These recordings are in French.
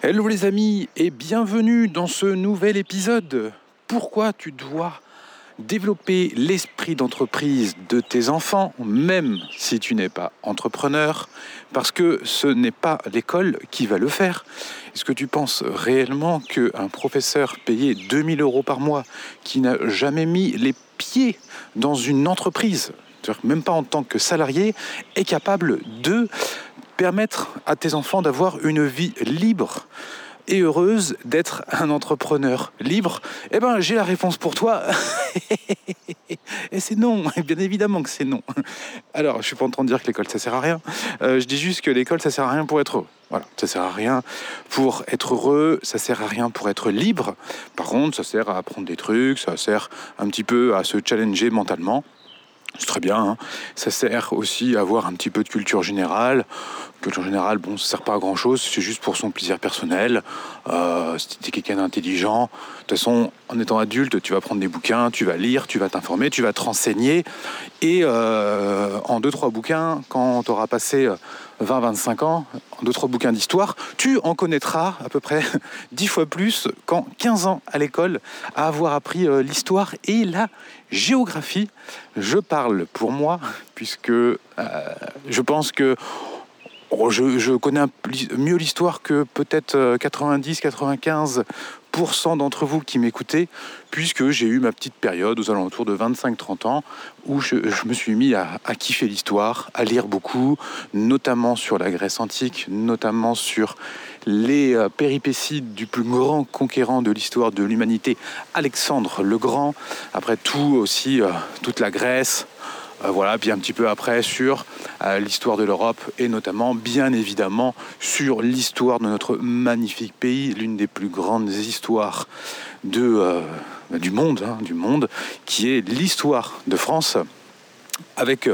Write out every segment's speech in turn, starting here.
Hello les amis et bienvenue dans ce nouvel épisode. Pourquoi tu dois développer l'esprit d'entreprise de tes enfants, même si tu n'es pas entrepreneur, parce que ce n'est pas l'école qui va le faire. Est-ce que tu penses réellement qu'un professeur payé 2000 euros par mois, qui n'a jamais mis les pieds dans une entreprise, même pas en tant que salarié, est capable de permettre à tes enfants d'avoir une vie libre et heureuse d'être un entrepreneur libre Eh ben, j'ai la réponse pour toi. et c'est non, bien évidemment que c'est non. Alors, je suis pas en train de dire que l'école ça sert à rien. Euh, je dis juste que l'école ça sert à rien pour être heureux. Voilà, ça sert à rien pour être heureux, ça sert à rien pour être libre. Par contre, ça sert à apprendre des trucs, ça sert un petit peu à se challenger mentalement. C'est très bien. Hein. Ça sert aussi à avoir un petit peu de culture générale. Culture générale, bon, ça sert pas à grand chose. C'est juste pour son plaisir personnel. Euh, si tu es quelqu'un d'intelligent, de toute façon, en étant adulte, tu vas prendre des bouquins, tu vas lire, tu vas t'informer, tu vas te renseigner. Et euh, en deux, trois bouquins, quand tu auras passé 20-25 ans, trois bouquins d'histoire, tu en connaîtras à peu près 10 fois plus qu'en 15 ans à l'école à avoir appris euh, l'histoire et la géographie. Je parle pour moi, puisque euh, je pense que je, connais mieux l'histoire que peut-être 90-95% d'entre vous qui m'écoutez, puisque j'ai eu ma petite période aux alentours de 25-30 ans où je, me suis mis à, kiffer l'histoire, à lire beaucoup, notamment sur la Grèce antique, notamment sur les euh, péripéties du plus grand conquérant de l'histoire de l'humanité, Alexandre le Grand. Après tout aussi, euh, toute la Grèce, euh, voilà, puis un petit peu après sur euh, l'histoire de l'Europe et notamment, bien évidemment, sur l'histoire de notre magnifique pays, l'une des plus grandes histoires euh, du monde, hein, du monde, qui est l'histoire de France avec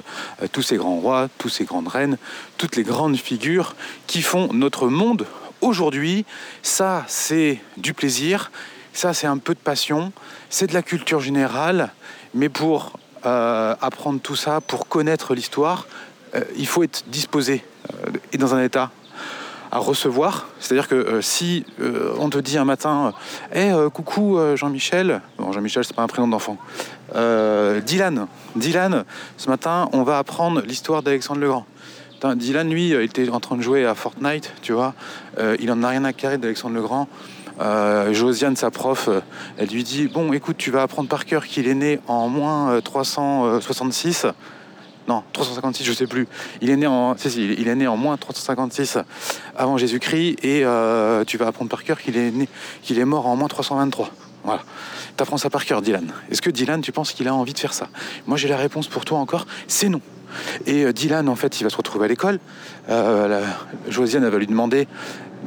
tous ces grands rois, tous ces grandes reines, toutes les grandes figures qui font notre monde aujourd'hui. Ça, c'est du plaisir, ça, c'est un peu de passion, c'est de la culture générale, mais pour euh, apprendre tout ça, pour connaître l'histoire, euh, il faut être disposé euh, et dans un état à recevoir. C'est-à-dire que si on te dit un matin, hé, coucou Jean-Michel, bon, Jean-Michel, c'est pas un prénom d'enfant, Dylan, Dylan, ce matin, on va apprendre l'histoire d'Alexandre le Grand. Dylan, lui, il était en train de jouer à Fortnite, tu vois. il en a rien à carrer d'Alexandre le Grand. Euh, Josiane, sa prof, euh, elle lui dit Bon, écoute, tu vas apprendre par cœur qu'il est né en moins 366. Euh, non, 356, je sais plus. Il est né en, il est né en moins 356 avant Jésus-Christ et tu vas apprendre par cœur qu'il est né, est mort en moins 323. Voilà. T'apprends ça par cœur, Dylan. Est-ce que Dylan, tu penses qu'il a envie de faire ça? Moi, j'ai la réponse pour toi encore, c'est non. Et Dylan, en fait, il va se retrouver à l'école. Josiane, va lui demander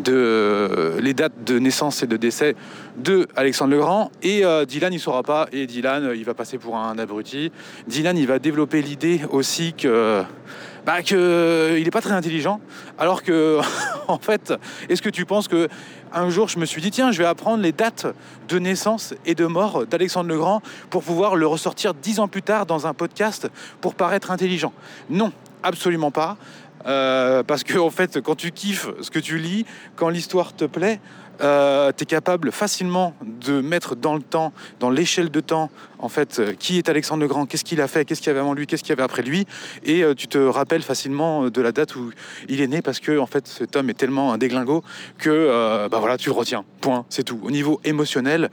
de euh, les dates de naissance et de décès de Alexandre le Grand. Et euh, Dylan, il saura pas. Et Dylan, euh, il va passer pour un abruti. Dylan, il va développer l'idée aussi que. Bah, que il n'est pas très intelligent, alors que, en fait, est-ce que tu penses que un jour je me suis dit tiens, je vais apprendre les dates de naissance et de mort d'Alexandre le Grand pour pouvoir le ressortir dix ans plus tard dans un podcast pour paraître intelligent? Non, absolument pas. Euh, parce que en fait, quand tu kiffes ce que tu lis, quand l'histoire te plaît, euh, tu es capable facilement de mettre dans le temps, dans l'échelle de temps, en fait, euh, qui est Alexandre le Grand, qu'est-ce qu'il a fait, qu'est-ce qu'il y avait avant lui, qu'est-ce qu'il y avait après lui, et tu te rappelles facilement de la date où il est né, parce que en fait, cet homme est tellement un déglingo que bah voilà, tu le retiens. Point, c'est tout. Au niveau émotionnel,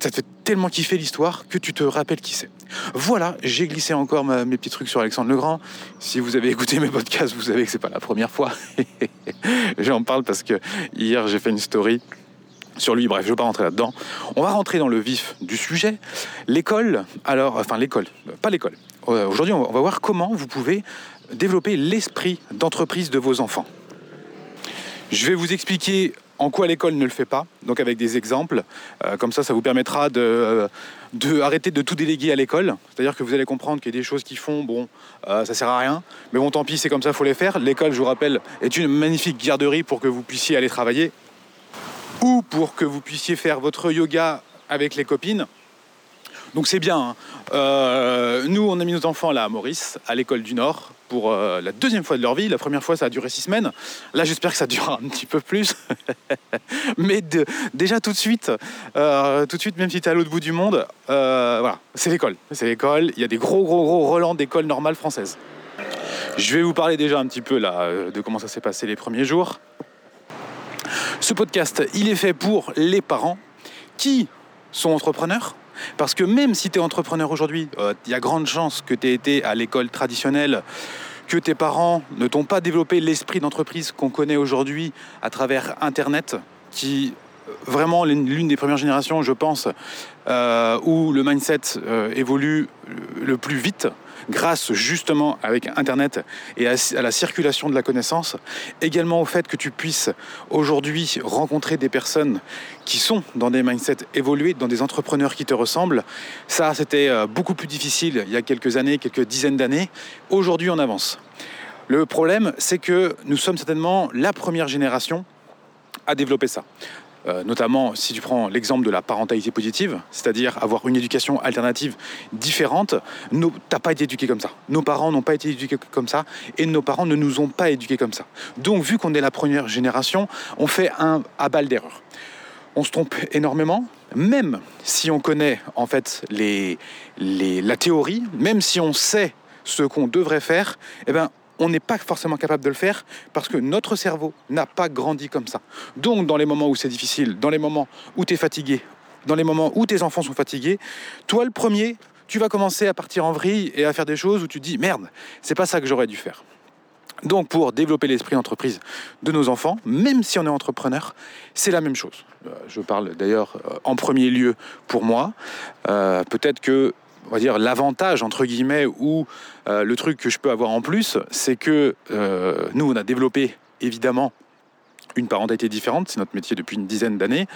ça te fait tellement kiffer l'histoire que tu te rappelles qui c'est. Voilà, j'ai glissé encore mes petits trucs sur Alexandre le Grand. Si vous avez écouté mes podcasts, vous savez que c'est pas la première fois. J'en parle parce que hier j'ai fait une story sur lui. Bref, je ne vais pas rentrer là-dedans. On va rentrer dans le vif du sujet. L'école, alors, enfin l'école, pas l'école. Euh, aujourd'hui, on va voir comment vous pouvez développer l'esprit d'entreprise de vos enfants. Je vais vous expliquer en quoi l'école ne le fait pas, donc avec des exemples. Euh, comme ça, ça vous permettra de, euh, de, arrêter de tout déléguer à l'école. C'est-à-dire que vous allez comprendre qu'il y a des choses qui font, bon, ça sert à rien, mais bon, tant pis, c'est comme ça, il faut les faire. L'école, je vous rappelle, est une magnifique garderie pour que vous puissiez aller travailler ou pour que vous puissiez faire votre yoga avec les copines. Donc c'est bien. Hein. nous, on a mis nos enfants là à Maurice, à l'école du Nord, pour euh, la deuxième fois de leur vie. La première fois, ça a duré six semaines. Là, j'espère que ça durera un petit peu plus. Mais déjà tout de suite, euh, tout de même si tu es à l'autre bout du monde, voilà, c'est l'école. C'est l'école. Il y a des gros, gros, gros relents d'école normale française. Je vais vous parler déjà un petit peu de comment ça s'est passé les premiers jours. Ce podcast, il est fait pour les parents qui sont entrepreneurs. Parce que même si tu es entrepreneur aujourd'hui, euh, il y a grande chance que tu aies été à l'école traditionnelle, que tes parents ne t'ont pas développé l'esprit d'entreprise qu'on connaît aujourd'hui à travers Internet, qui euh, vraiment l'une des premières générations, je pense, euh, où le mindset évolue le plus vite grâce justement avec Internet et à, la circulation de la connaissance, également au fait que tu puisses aujourd'hui rencontrer des personnes qui sont dans des mindsets évolués, dans des entrepreneurs qui te ressemblent. Ça, c'était euh, beaucoup plus difficile il y a quelques années, quelques dizaines d'années. Aujourd'hui, on avance. Le problème, c'est que nous sommes certainement la première génération à développer ça. Euh, notamment si tu prends l'exemple de la parentalité positive, c'est-à-dire avoir une éducation alternative différente, tu n'as pas été éduqué comme ça. Nos parents n'ont pas été éduqués comme ça et nos parents ne nous ont pas éduqués comme ça. Donc vu qu'on est la première génération, on fait un à balle d'erreur. On se trompe énormément, même si on connaît en fait la théorie, même si on sait ce qu'on devrait faire, eh ben, on n'est pas forcément capable de le faire parce que notre cerveau n'a pas grandi comme ça. Donc dans les moments où c'est difficile, dans les moments où tu es fatigué, dans les moments où tes enfants sont fatigués, toi le premier, tu vas commencer à partir en vrille et à faire des choses où tu te dis merde, c'est pas ça que j'aurais dû faire. Donc pour développer l'esprit d'entreprise de nos enfants, même si on est entrepreneur, c'est la même chose. Euh, je parle d'ailleurs euh, en premier lieu pour moi. Euh, peut-être que on va dire l'avantage entre guillemets ou euh, le truc que je peux avoir en plus, c'est que euh, nous on a développé évidemment une parentalité différente, c'est notre métier depuis une dizaine d'années.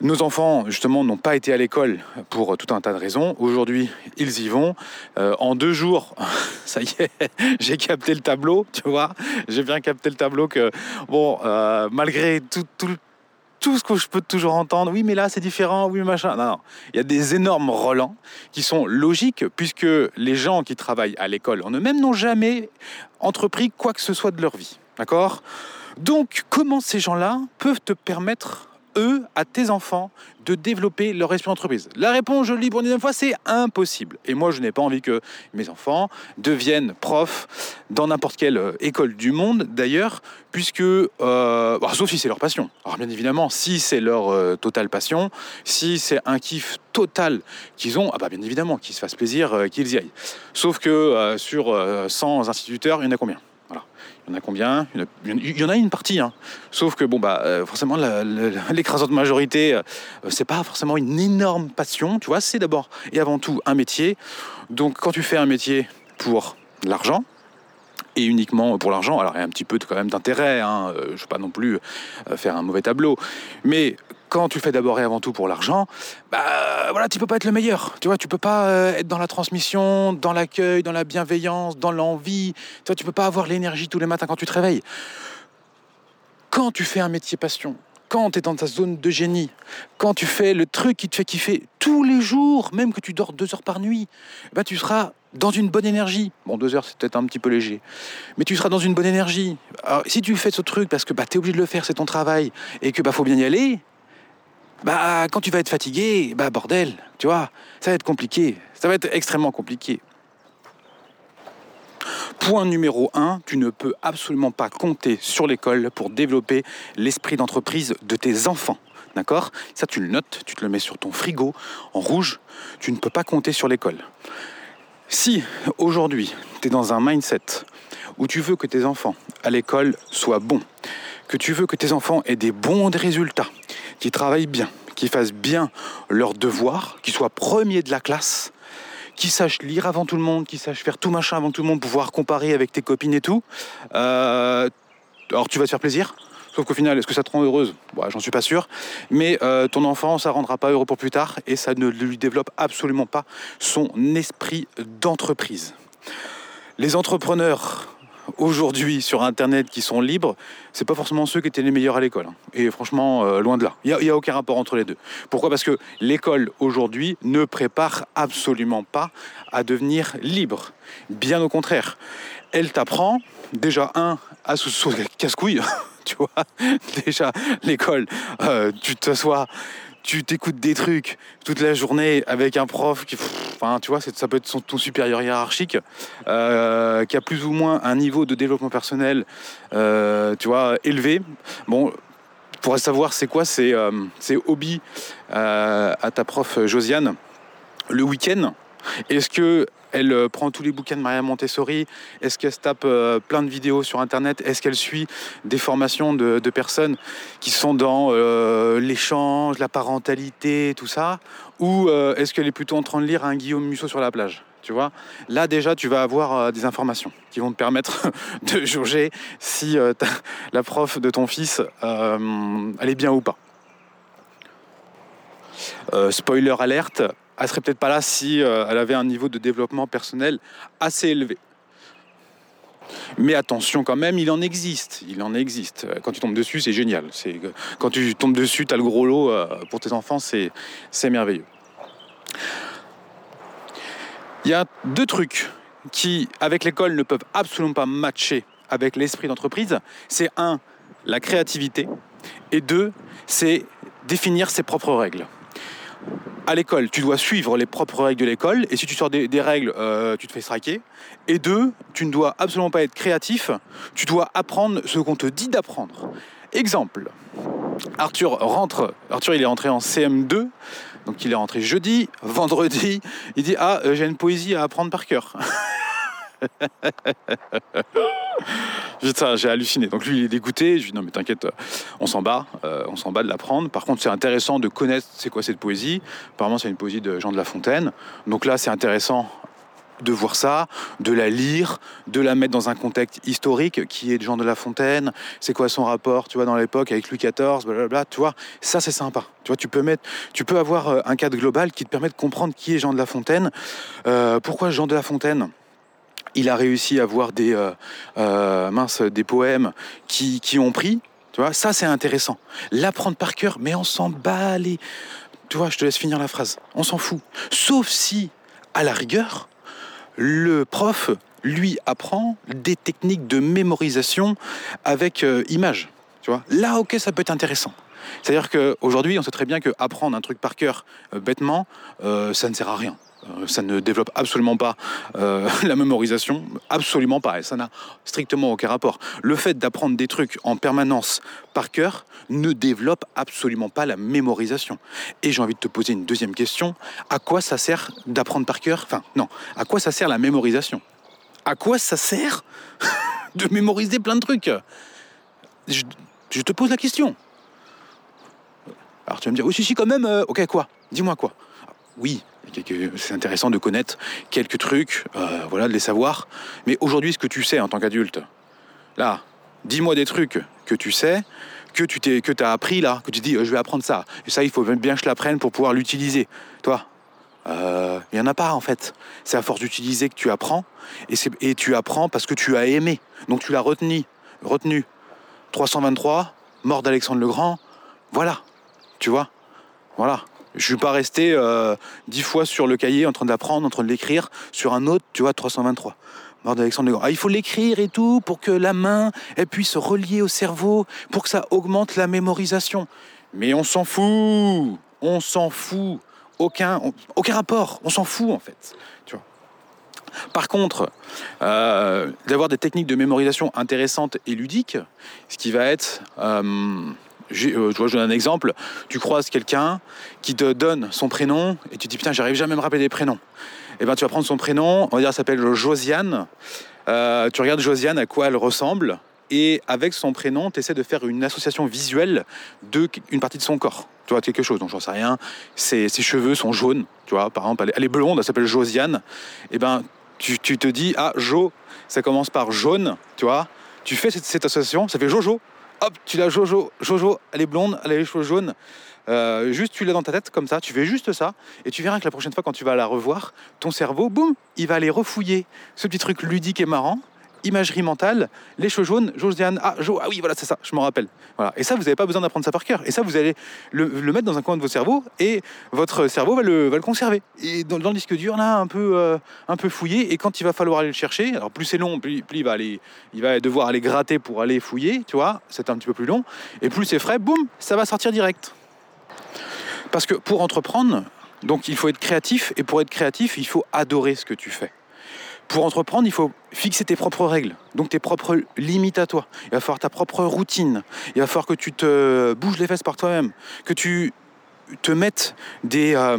Nos enfants, justement, n'ont pas été à l'école pour tout un tas de raisons. Aujourd'hui, ils y vont. Euh, en deux jours, ça y est, j'ai capté le tableau, tu vois. J'ai bien capté le tableau que, bon, malgré tout, tout, tout ce que je peux toujours entendre. Oui, mais là, c'est différent. Oui, machin. Non, non. Il y a des énormes relents qui sont logiques puisque les gens qui travaillent à l'école en eux-mêmes n'ont jamais entrepris quoi que ce soit de leur vie. D'accord? Donc, comment ces gens-là peuvent te permettre eux, à tes enfants, de développer leur esprit d'entreprise La réponse, je le dis pour une deuxième fois, c'est impossible. Et moi, je n'ai pas envie que mes enfants deviennent profs dans n'importe quelle euh, école du monde, d'ailleurs, puisque, euh, bah, sauf si c'est leur passion. Alors bien évidemment, si c'est leur euh, totale passion, si c'est un kiff total qu'ils ont, ah bah bien évidemment, qu'ils se fassent plaisir, qu'ils y aillent. Sauf que sur 100 instituteurs, il y en a combien? Il y en a combien? Il y en a une partie, hein. sauf que bon bah euh, forcément l'écrasante majorité, euh, c'est pas forcément une énorme passion, tu vois. C'est d'abord et avant tout un métier. Donc quand tu fais un métier pour l'argent, et uniquement pour l'argent. Alors il y a un petit peu quand même d'intérêt, hein. Euh, je ne veux pas non plus faire un mauvais tableau, mais quand tu fais d'abord et avant tout pour l'argent, bah voilà, tu peux pas être le meilleur. Tu vois, tu peux pas euh, être dans la transmission, dans l'accueil, dans la bienveillance, dans l'envie. Tu vois, tu peux pas avoir l'énergie tous les matins quand tu te réveilles. Quand tu fais un métier passion, quand tu es dans ta zone de génie, quand tu fais le truc qui te fait kiffer tous les jours, même que tu dors deux heures par nuit, bah tu seras dans une bonne énergie. Bon, deux heures, c'est peut-être un petit peu léger. Mais tu seras dans une bonne énergie. Si tu fais ce truc parce que bah, tu es obligé de le faire, c'est ton travail, et que bah, faut bien y aller, bah quand tu vas être fatigué, bah bordel, tu vois, ça va être compliqué, ça va être extrêmement compliqué. Point numéro 1, tu ne peux absolument pas compter sur l'école pour développer l'esprit d'entreprise de tes enfants. D'accord? Ça, tu le notes, tu te le mets sur ton frigo en rouge. Tu ne peux pas compter sur l'école. Si aujourd'hui, tu es dans un mindset où tu veux que tes enfants à l'école soient bons, que tu veux que tes enfants aient des bons résultats, qui travaillent bien, qui fassent bien leurs devoirs, qui soient premiers de la classe, qui sachent lire avant tout le monde, qui sachent faire tout machin avant tout le monde, pouvoir comparer avec tes copines et tout. Euh, alors tu vas te faire plaisir, Sauf qu'au final, est-ce que ça te rend heureuse? Bon, J'en suis pas sûr. Mais euh, ton enfant, ça rendra pas heureux pour plus tard et ça ne lui développe absolument pas son esprit d'entreprise. Les entrepreneurs aujourd'hui sur Internet qui sont libres, c'est pas forcément ceux qui étaient les meilleurs à l'école. Hein. Et franchement, euh, loin de là. Il n'y a, aucun rapport entre les deux. Pourquoi? Parce que l'école aujourd'hui ne prépare absolument pas à devenir libre. Bien au contraire. elle t'apprend déjà un à sous casse-couille, tu vois. Déjà l'école, euh, tu t'assois, tu t'écoutes des trucs toute la journée avec un prof qui, enfin, tu vois, ça peut être ton supérieur hiérarchique, euh, qui a plus ou moins un niveau de développement personnel, euh, tu vois, élevé. Bon, pour savoir c'est quoi c'est hobbies à ta prof Josiane le week-end. Est-ce que elle euh, prend tous les bouquins de Maria Montessori. Est-ce qu'elle se tape euh, plein de vidéos sur Internet? Est-ce qu'elle suit des formations de, personnes qui sont dans euh, l'échange, la parentalité, tout ça? Ou est-ce qu'elle est plutôt en train de lire un Guillaume Musso sur la plage? Tu vois? Là déjà, tu vas avoir des informations qui vont te permettre de jauger si la prof de ton fils, elle est bien ou pas. spoiler alerte, elle serait peut-être pas là si euh, elle avait un niveau de développement personnel assez élevé. Mais attention quand même, il en existe. Il en existe. Quand tu tombes dessus, c'est génial. C'est, quand tu tombes dessus, tu as le gros lot euh, pour tes enfants, c'est, c'est merveilleux. Il y a deux trucs qui, avec l'école, ne peuvent absolument pas matcher avec l'esprit d'entreprise. C'est un, la créativité. Et deux, c'est définir ses propres règles à l'école, tu dois suivre les propres règles de l'école, et si tu sors des, règles, euh, tu te fais striker. Et deux, tu ne dois absolument pas être créatif, tu dois apprendre ce qu'on te dit d'apprendre. Exemple, Arthur rentre, Arthur il est rentré en CM2, donc il est rentré jeudi, vendredi, il dit Ah, euh, j'ai une poésie à apprendre par cœur. j'ai halluciné. Donc lui, il est dégoûté. Je lui dis non, mais t'inquiète, on s'en bat, euh, on s'en bat de l'apprendre. Par contre, c'est intéressant de connaître c'est quoi cette poésie. Apparemment, c'est une poésie de Jean de La Fontaine. Donc là, c'est intéressant de voir ça, de la lire, de la mettre dans un contexte historique qui est de Jean de La Fontaine, c'est quoi son rapport, tu vois, dans l'époque avec Louis XIV, blablabla, tu vois, ça c'est sympa. Tu vois, tu peux mettre, tu peux avoir euh, un cadre global qui te permet de comprendre qui est Jean de La Fontaine, euh, pourquoi Jean de La Fontaine? Il a réussi à avoir des, euh, euh, des poèmes qui, ont pris. Tu vois, ça c'est intéressant. L'apprendre par cœur, mais on s'en bat les. Tu vois, je te laisse finir la phrase. On s'en fout. Sauf si, à la rigueur, le prof lui apprend des techniques de mémorisation avec euh, image. Tu vois, là, ok, ça peut être intéressant. C'est-à-dire qu'aujourd'hui, on sait très bien que apprendre un truc par cœur bêtement, ça ne sert à rien. Euh, ça ne développe absolument pas euh, la mémorisation, absolument pas, et ça n'a strictement aucun rapport. Le fait d'apprendre des trucs en permanence par cœur ne développe absolument pas la mémorisation. Et j'ai envie de te poser une deuxième question, à quoi ça sert d'apprendre par cœur? Enfin, non, à quoi ça sert la mémorisation? À quoi ça sert de mémoriser plein de trucs? Je, te pose la question. Alors tu vas me dire, oui, si, si, quand même, euh, ok, quoi? Dis-moi quoi Oui, c'est intéressant de connaître quelques trucs, euh, voilà, de les savoir. Mais aujourd'hui, ce que tu sais en tant qu'adulte, là, dis-moi des trucs que tu sais, que tu t'es, que as appris là, que tu dis, euh, je vais apprendre ça. Et ça, il faut bien que je l'apprenne pour pouvoir l'utiliser. Toi, euh, il n'y en a pas en fait. C'est à force d'utiliser que tu apprends. Et, et tu apprends parce que tu as aimé. Donc tu l'as retenu. retenu. 323, mort d'Alexandre le Grand. Voilà. Tu vois? Voilà. Je suis pas resté euh, dix fois sur le cahier en train d'apprendre, en train de l'écrire sur un autre, tu vois, 323. Mort d'Alexandre Ah, il faut l'écrire et tout pour que la main elle puisse relier au cerveau, pour que ça augmente la mémorisation. Mais on s'en fout, on s'en fout, aucun, aucun rapport, on s'en fout en fait. Tu vois. Par contre, euh, d'avoir des techniques de mémorisation intéressantes et ludiques, ce qui va être euh, euh, je, vois, je donne un exemple. Tu croises quelqu'un qui te donne son prénom et tu te dis putain, j'arrive jamais à me rappeler des prénoms. Et eh ben tu vas prendre son prénom, on va dire, elle s'appelle Josiane. Euh, tu regardes Josiane à quoi elle ressemble et avec son prénom, tu essaies de faire une association visuelle de une partie de son corps. Tu vois, quelque chose, donc j'en sais rien. Ses, cheveux sont jaunes, tu vois, par exemple, elle est, blonde, elle s'appelle Josiane. Et eh ben tu, te dis, ah, Jo, ça commence par jaune, tu vois. Tu fais cette, cette association, ça fait Jojo, hop, tu l'as Jojo. Jojo, elle est blonde, elle a les cheveux jaunes. Euh, juste tu l'as dans ta tête comme ça, tu fais juste ça, et tu verras que la prochaine fois quand tu vas la revoir, ton cerveau, boum, il va aller refouiller ce petit truc ludique et marrant, imagerie mentale, les cheveux jaunes, Josiane, ah, ah oui, voilà, c'est ça, je m'en rappelle. Voilà. Et ça, vous n'avez pas besoin d'apprendre ça par cœur. Et ça, vous allez le, mettre dans un coin de votre cerveau et votre cerveau va le, va le conserver. Et dans, dans le disque dur, là, un peu, euh, un peu fouillé. Et quand il va falloir aller le chercher, alors plus c'est long, plus, plus il, va aller, il va devoir aller gratter pour aller fouiller, tu vois, c'est un petit peu plus long. Et plus c'est frais, boum, ça va sortir direct. Parce que pour entreprendre, donc il faut être créatif. Et pour être créatif, il faut adorer ce que tu fais. Pour entreprendre, il faut fixer tes propres règles, donc tes propres limites à toi. Il va falloir ta propre routine. Il va falloir que tu te bouges les fesses par toi-même, que tu te mettes des euh,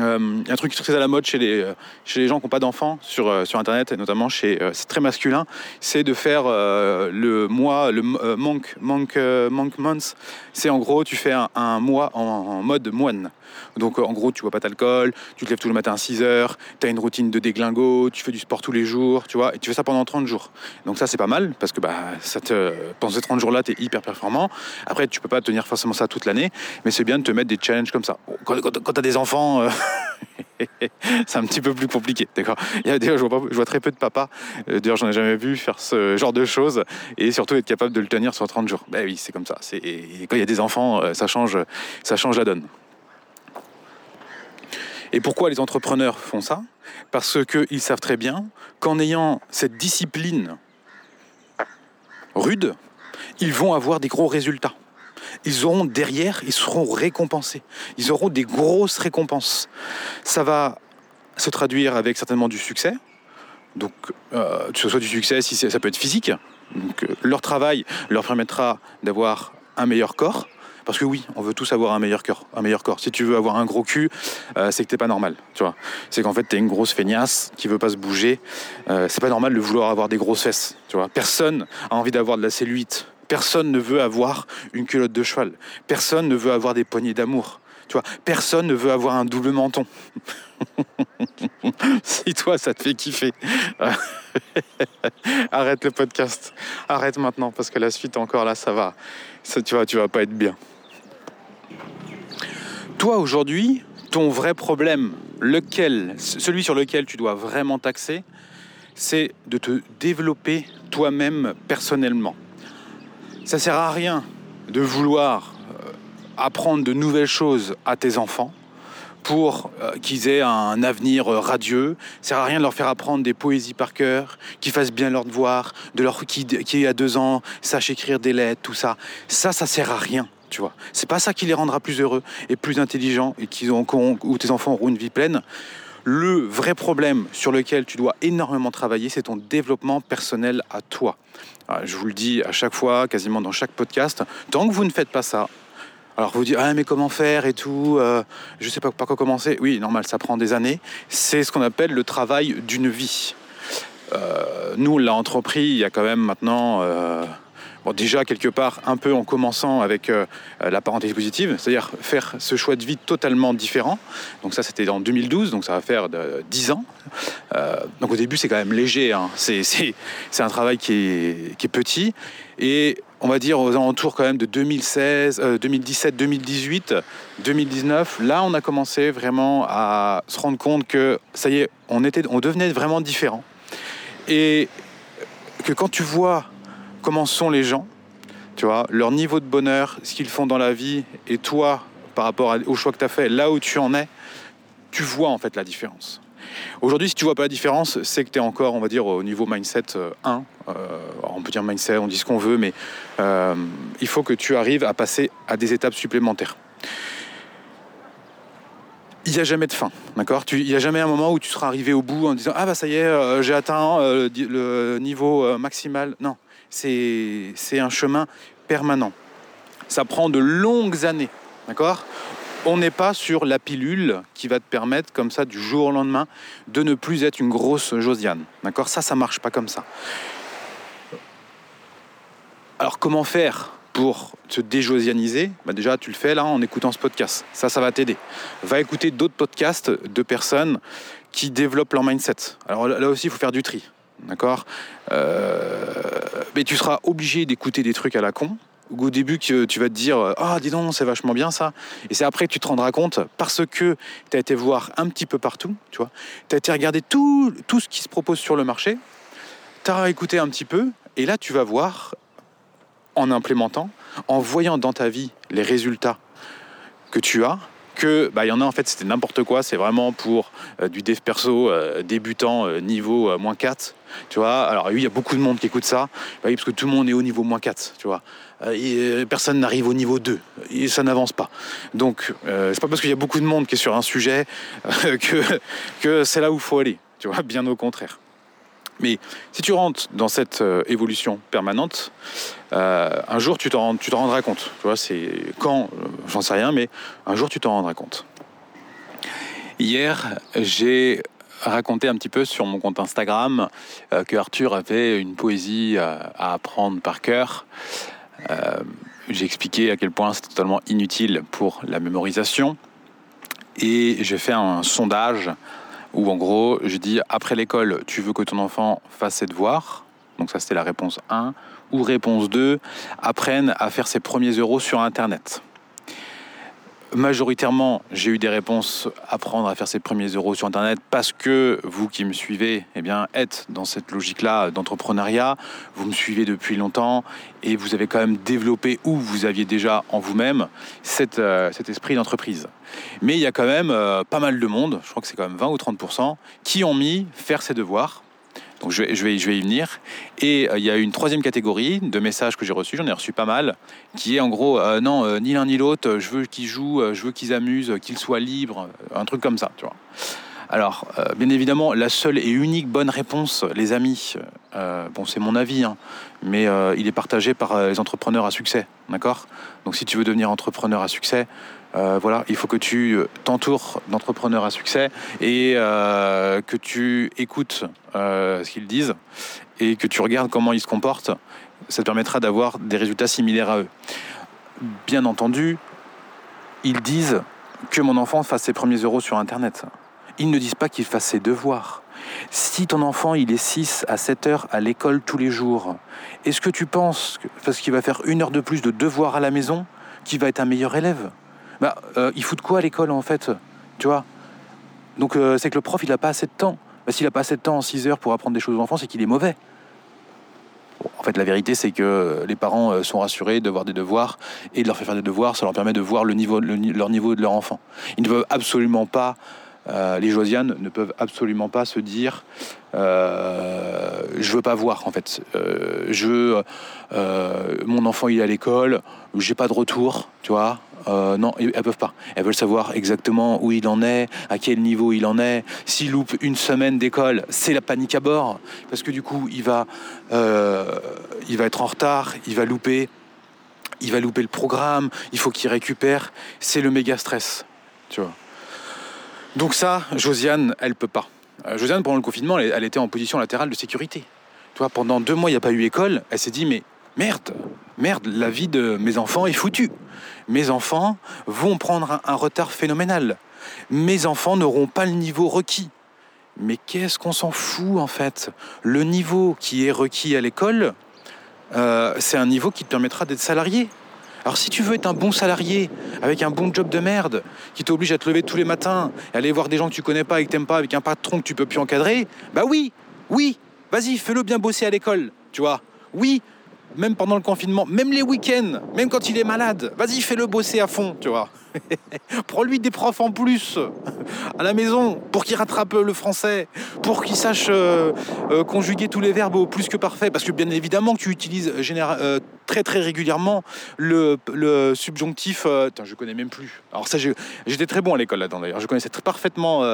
euh, un truc très à la mode chez les euh, chez les gens qui n'ont pas d'enfants sur euh, sur internet et notamment chez euh, c'est très masculin c'est de faire le mois le monk monk monk month c'est en gros tu fais un, un mois en mode moine donc euh, en gros tu bois pas d'alcool tu te lèves tout le matin à 6 heures tu as une routine de déglingo tu fais du sport tous les jours tu vois et tu fais ça pendant 30 jours donc ça c'est pas mal parce que bah ça te pendant ces 30 jours là tu es hyper performant après tu peux pas tenir forcément ça toute l'année mais c'est bien de te mettre des challenges comme ça quand, quand, tu as des enfants euh, c'est un petit peu plus compliqué, d'accord? D'ailleurs, je, vois très peu de papas, euh, d'ailleurs, j'en ai jamais vu faire ce genre de choses, et surtout être capable de le tenir sur 30 jours. Ben oui, c'est comme ça. C'est, quand il y a des enfants, ça change, ça change la donne. Et pourquoi les entrepreneurs font ça? Parce qu'ils savent très bien qu'en ayant cette discipline rude, ils vont avoir des gros résultats. Ils auront derrière, ils seront récompensés. Ils auront des grosses récompenses. Ça va se traduire avec certainement du succès. Donc, euh, que ce soit du succès, ça peut être physique. Euh, leur travail leur permettra d'avoir un meilleur corps. Parce que oui, on veut tous avoir un meilleur corps. Un meilleur corps. Si tu veux avoir un gros cul, euh, c'est que t'es pas normal. Tu vois, c'est qu'en fait t'es une grosse feignasse qui veut pas se bouger. Euh, c'est pas normal de vouloir avoir des grosses fesses. Tu vois, personne a envie d'avoir de la cellulite. Personne ne veut avoir une culotte de cheval. Personne ne veut avoir des poignées d'amour. Tu vois, personne ne veut avoir un double menton. si toi, ça te fait kiffer, arrête le podcast. Arrête maintenant parce que la suite encore là, ça va. Tu vois, tu vas pas être bien. Toi aujourd'hui, ton vrai problème, celui sur lequel tu dois vraiment t'axer, c'est de te développer toi-même personnellement. Ça sert à rien de vouloir euh, apprendre de nouvelles choses à tes enfants pour euh, qu'ils aient un avenir euh, radieux. Ça sert à rien de leur faire apprendre des poésies par cœur, qu'ils fassent bien leurs devoirs, de leur qui, qui a deux ans sache écrire des lettres, tout ça. Ça, ça sert à rien. Tu vois, c'est pas ça qui les rendra plus heureux et plus intelligents et qu'ils ont, où tes enfants auront une vie pleine. Le vrai problème sur lequel tu dois énormément travailler, c'est ton développement personnel à toi. Ah, Je vous le dis à chaque fois, quasiment dans chaque podcast, tant que vous ne faites pas ça, alors vous dites, ah mais comment faire et tout, euh, je sais pas par quoi commencer. Oui, normal, ça prend des années. C'est ce qu'on appelle le travail d'une vie. Euh, nous, on l'a entrepris il y a quand même maintenant, euh, bon, déjà quelque part, un peu en commençant avec euh, la parenté positive, c'est-à-dire faire ce choix de vie totalement différent. Donc ça, c'était en 2012, donc ça va faire de, 10 ans. Euh, donc au début, c'est quand même léger. Hein. C'est, un travail qui est, petit. Et on va dire aux alentours quand même de 2016, euh, 2017, 2018, 2019, là on a commencé vraiment à se rendre compte que ça y est, on, était, on devenait vraiment différent. Et que quand tu vois comment sont les gens, tu vois, leur niveau de bonheur, ce qu'ils font dans la vie, et toi, par rapport au choix que tu as fait, là où tu en es, tu vois en fait la différence. Aujourd'hui, si tu vois pas la différence, c'est que tu es encore, on va dire, au niveau mindset euh, 1. Euh, alors, on peut dire mindset, on dit ce qu'on veut, mais euh, il faut que tu arrives à passer à des étapes supplémentaires. Il n'y a jamais de fin, d'accord? Il n'y a jamais un moment où tu seras arrivé au bout en disant Ah bah ça y est, euh, j'ai atteint euh, le niveau euh, maximal. Non, c'est un chemin permanent. Ça prend de longues années, d'accord? On n'est pas sur la pilule qui va te permettre, comme ça, du jour au lendemain, de ne plus être une grosse Josiane. D'accord? Ça, ça marche pas comme ça. Alors, comment faire pour te déjosianiser? Bah Déjà, tu le fais là en écoutant ce podcast. Ça, ça va t'aider. Va écouter d'autres podcasts de personnes qui développent leur mindset. Alors là aussi, il faut faire du tri. D'accord Euh, Mais tu seras obligé d'écouter des trucs à la con au début tu vas te dire ah dis donc c'est vachement bien ça et c'est après que tu te rendras compte parce que tu as été voir un petit peu partout tu vois. Tu as été regarder tout, ce qui se propose sur le marché. Tu as écouté un petit peu, et là, tu vas voir, en implémentant, en voyant dans ta vie les résultats que tu as, que bah, y en a en fait c'était n'importe quoi, c'est vraiment pour euh, du dev perso euh, débutant euh, niveau moins 4. Tu vois, alors oui, il y a beaucoup de monde qui écoute ça, bah parce que tout le monde est au niveau moins 4, tu vois. Et personne n'arrive au niveau 2, et ça n'avance pas. Donc, c'est pas parce qu'il y a beaucoup de monde qui est sur un sujet que, que c'est là où il faut aller, tu vois, bien au contraire. Mais si tu rentres dans cette euh, évolution permanente, euh, un jour tu t'en, tu rendras compte. Tu vois, c'est quand, euh, j'en sais rien, mais un jour tu t'en rendras compte. Hier, j'ai raconté un petit peu sur mon compte Instagram que Arthur avait une poésie à apprendre par cœur. j'ai expliqué à quel point c'est totalement inutile pour la mémorisation. Et j'ai fait un sondage où en gros, je dis après l'école, tu veux que ton enfant fasse ses devoirs? Donc ça, c'était la réponse 1. Ou réponse 2, apprenne à faire ses premiers euros sur Internet. Majoritairement, j'ai eu des réponses apprendre à faire ses premiers euros sur Internet parce que vous qui me suivez, eh bien, êtes dans cette logique-là d'entrepreneuriat. Vous me suivez depuis longtemps et vous avez quand même développé ou vous aviez déjà en vous-même euh, cet esprit d'entreprise. Mais il y a quand même euh, pas mal de monde, je crois que c'est quand même 20 ou 30%, qui ont mis faire ses devoirs donc je vais, y venir. Et euh, il y a une troisième catégorie de messages que j'ai reçus, j'en ai reçu pas mal, qui est en gros, euh, non, euh, ni l'un ni l'autre, je veux qu'ils jouent, je veux qu'ils amusent, qu'ils soient libres, un truc comme ça, tu vois. Alors, bien évidemment, la seule et unique bonne réponse, les amis, bon, c'est mon avis, hein, mais il est partagé par les entrepreneurs à succès, d'accord? Donc, si tu veux devenir entrepreneur à succès, euh, voilà, il faut que tu euh, t'entoures d'entrepreneurs à succès et euh, que tu écoutes ce qu'ils disent et que tu regardes comment ils se comportent. Ça te permettra d'avoir des résultats similaires à eux. Bien entendu, ils disent que mon enfant fasse ses premiers euros sur Internet. Ils ne disent pas qu'il fasse ses devoirs. Si ton enfant il est 6 à 7 heures à l'école tous les jours, est-ce que tu penses, parce qu'il va faire une heure de plus de devoirs à la maison, qu'il va être un meilleur élève? Bah, euh, il fout de quoi à l'école en fait Tu vois? Donc euh, c'est que le prof il a pas assez de temps. Bah, S'il a pas assez de temps en 6 heures pour apprendre des choses aux enfants, c'est qu'il est mauvais. en fait, la vérité, c'est que les parents euh, sont rassurés de voir des devoirs et de leur faire faire des devoirs, ça leur permet de voir le niveau, leur niveau de leur enfant. Ils ne peuvent absolument pas les Josianes ne peuvent absolument pas se dire je veux pas voir en fait. je veux mon enfant il est à l'école, j'ai pas de retour, tu vois. Euh, non, elles peuvent pas. Elles veulent savoir exactement où il en est, à quel niveau il en est. S'il loupe une semaine d'école, c'est la panique à bord, parce que du coup, il va, euh, il va être en retard, il va louper, il va louper le programme, il faut qu'il récupère. C'est le méga stress, tu vois. Donc ça, Josiane, elle peut pas. Euh, Josiane, pendant le confinement, elle, était en position latérale de sécurité. Pendant deux mois, il n'y a pas eu école. Elle s'est dit, mais merde, merde, la vie de mes enfants est foutue. Mes enfants vont prendre un, retard phénoménal. Mes enfants n'auront pas le niveau requis. Mais qu'est-ce qu'on s'en fout en fait? Le niveau qui est requis à l'école, euh, c'est un niveau qui te permettra d'être salarié. Alors si tu veux être un bon salarié, avec un bon job de merde, qui t'oblige à te lever tous les matins, et aller voir des gens que tu connais pas et que t'aimes pas, avec un patron que tu peux plus encadrer, bah oui, oui, vas-y, fais-le bien bosser à l'école, tu vois. Oui, même pendant le confinement, même les week-ends, même quand il est malade. Vas-y, fais-le bosser à fond, tu vois. Prends-lui des profs en plus à la maison pour qu'il rattrape le français, pour qu'il sache euh, euh, conjuguer tous les verbes au plus que parfait. Parce que bien évidemment, tu utilises euh, très très régulièrement le, subjonctif. Attends, je connais même plus. Alors ça, j'étais très bon à l'école là-dedans d'ailleurs. Je connaissais très parfaitement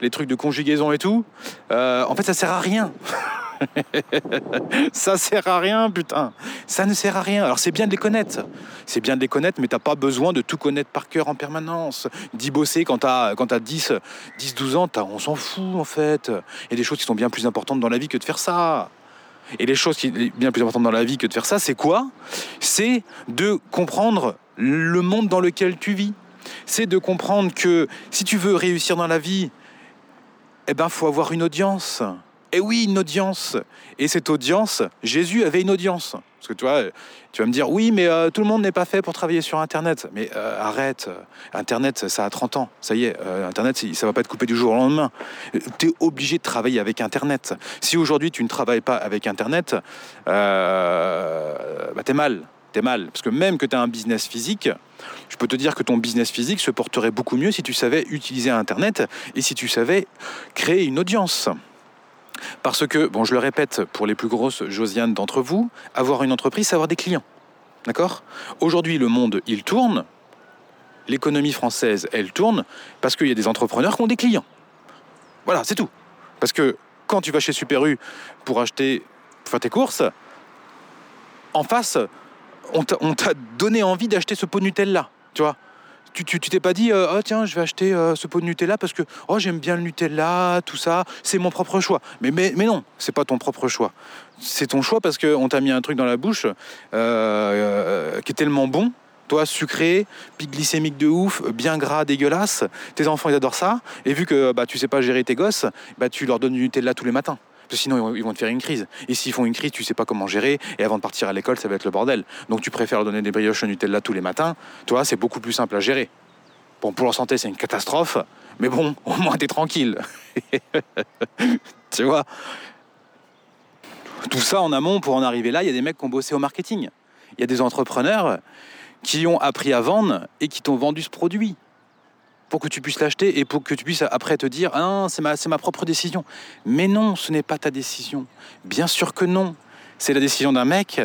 les trucs de conjugaison et tout. en fait, ça sert à rien. ça sert à rien, putain. Ça ne sert à rien. Alors c'est bien de les connaître. C'est bien de les connaître, mais t'as pas besoin de tout connaître par cœur en permanence. D'y bosser quand t'as, as 10, 10, 12 ans, on s'en fout en fait. Il y a des choses qui sont bien plus importantes dans la vie que de faire ça. Et les choses qui sont bien plus importantes dans la vie que de faire ça, c'est quoi? C'est de comprendre le monde dans lequel tu vis. C'est de comprendre que si tu veux réussir dans la vie, eh ben, faut avoir une audience Et oui, une audience. Et cette audience, Jésus avait une audience. Parce que tu vois, tu vas me dire, oui, mais euh, tout le monde n'est pas fait pour travailler sur Internet. Mais euh, arrête, Internet, ça a 30 ans. Ça y est, Internet, ça va pas être coupé du jour au lendemain. Tu es obligé de travailler avec Internet. Si aujourd'hui tu ne travailles pas avec Internet, bah, t'es mal. T'es mal. Parce que même que tu as un business physique, je peux te dire que ton business physique se porterait beaucoup mieux si tu savais utiliser Internet et si tu savais créer une audience. Parce que, bon, je le répète pour les plus grosses Josiane d'entre vous, avoir une entreprise, c'est avoir des clients. D'accord? Aujourd'hui, le monde, il tourne. L'économie française, elle tourne parce qu'il y a des entrepreneurs qui ont des clients. Voilà, c'est tout. Parce que quand tu vas chez Super U pour acheter faire tes courses, en face, on t'a donné envie d'acheter ce pot Nutella, tu vois? Tu t'es pas dit euh, oh tiens je vais acheter euh, ce pot de Nutella parce que oh j'aime bien le Nutella tout ça c'est mon propre choix. Mais non c'est pas ton propre choix. C'est ton choix parce qu'on t'a mis un truc dans la bouche euh, qui est tellement bon. Toi sucré pic glycémique de ouf bien gras dégueulasse. Tes enfants ils adorent ça. Et vu que bah tu sais pas gérer tes gosses bah tu leur donnes du Nutella tous les matins sinon ils vont te faire une crise. Et s'ils font une crise, tu sais pas comment gérer, et avant de partir à l'école, ça va être le bordel. Donc tu préfères donner des brioches au Nutella tous les matins, toi, c'est beaucoup plus simple à gérer. Bon, pour leur santé, c'est une catastrophe, mais bon, au moins t'es tranquille. tu vois? Tout ça en amont, pour en arriver là, il y a des mecs qui ont bossé au marketing. Il y a des entrepreneurs qui ont appris à vendre et qui t'ont vendu ce produit pour que tu puisses l'acheter et pour que tu puisses après te dire ah c'est ma, ma propre décision. Mais non, ce n'est pas ta décision. Bien sûr que non. C'est la décision d'un mec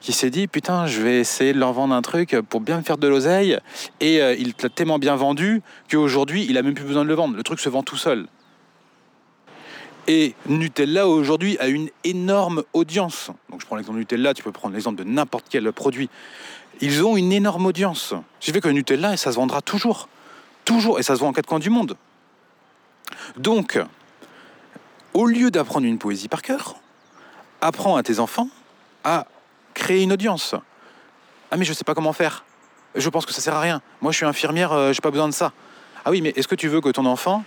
qui s'est dit putain je vais essayer de leur vendre un truc pour bien me faire de l'oseille et euh, il l'a tellement bien vendu qu'aujourd'hui il a même plus besoin de le vendre. Le truc se vend tout seul. Et Nutella aujourd'hui a une énorme audience. Donc je prends l'exemple de Nutella, tu peux prendre l'exemple de n'importe quel produit. Ils ont une énorme audience. Ce qui que Nutella, ça se vendra toujours. Et ça se voit en quatre coins du monde. Donc, au lieu d'apprendre une poésie par cœur, apprends à tes enfants à créer une audience. Ah mais je sais pas comment faire. Je pense que ça sert à rien. Moi je suis infirmière, euh, j'ai pas besoin de ça. Ah oui, mais est-ce que tu veux que ton enfant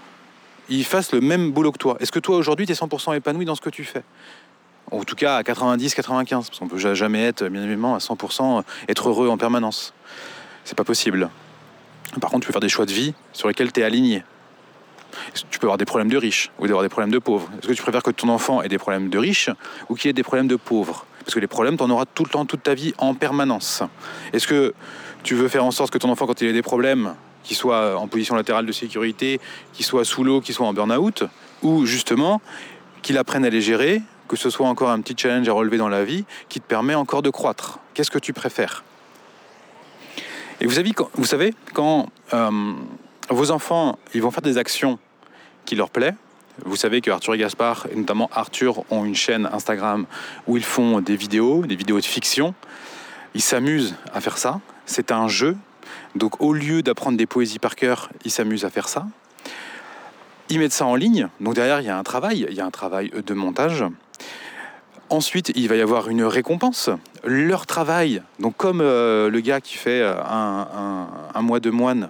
il fasse le même boulot que toi? Est-ce que toi aujourd'hui tu es 100% épanoui dans ce que tu fais? En tout cas à 90, 95, parce qu'on peut jamais être bien évidemment à 100% être heureux en permanence. C'est pas possible. Par contre, tu peux faire des choix de vie sur lesquels tu es aligné. Tu peux avoir des problèmes de riches ou avoir des problèmes de pauvres. Est-ce que tu préfères que ton enfant ait des problèmes de riches ou qu'il ait des problèmes de pauvres? Parce que les problèmes, tu en auras tout le temps, toute ta vie, en permanence. Est-ce que tu veux faire en sorte que ton enfant, quand il ait des problèmes, qu'il soit en position latérale de sécurité, qu'il soit sous l'eau, qu'il soit en burn-out, ou justement qu'il apprenne à les gérer, que ce soit encore un petit challenge à relever dans la vie qui te permet encore de croître? Qu'est-ce que tu préfères? Et vous savez, quand, euh, vos enfants ils vont faire des actions qui leur plaisent, vous savez que Arthur et Gaspard, et notamment Arthur, ont une chaîne Instagram où ils font des vidéos, des vidéos de fiction. Ils s'amusent à faire ça. C'est un jeu. Donc au lieu d'apprendre des poésies par cœur, ils s'amusent à faire ça. Ils mettent ça en ligne. Donc derrière, il y a un travail. Il y a un travail de montage. Ensuite, il va y avoir une récompense. Leur travail, donc comme euh, le gars qui fait euh, un, mois de moine,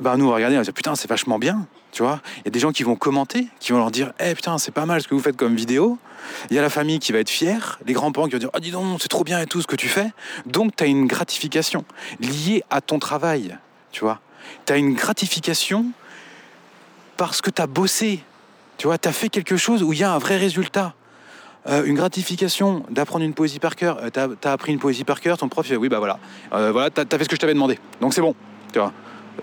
bah nous on va regarder, on va dire putain c'est vachement bien, tu vois. Il y a des gens qui vont commenter, qui vont leur dire eh putain c'est pas mal ce que vous faites comme vidéo. Il y a la famille qui va être fière, les grands-parents qui vont dire ah dis donc c'est trop bien et tout ce que tu fais. Donc tu as une gratification liée à ton travail, tu vois. Tu as une gratification parce que tu as bossé, tu vois, tu as fait quelque chose où il y a un vrai résultat. Euh, une gratification d'apprendre une poésie par cœur. Euh, t'as as appris une poésie par cœur, ton prof oui bah voilà, euh, voilà t'as as fait ce que je t'avais demandé, donc c'est bon, tu vois.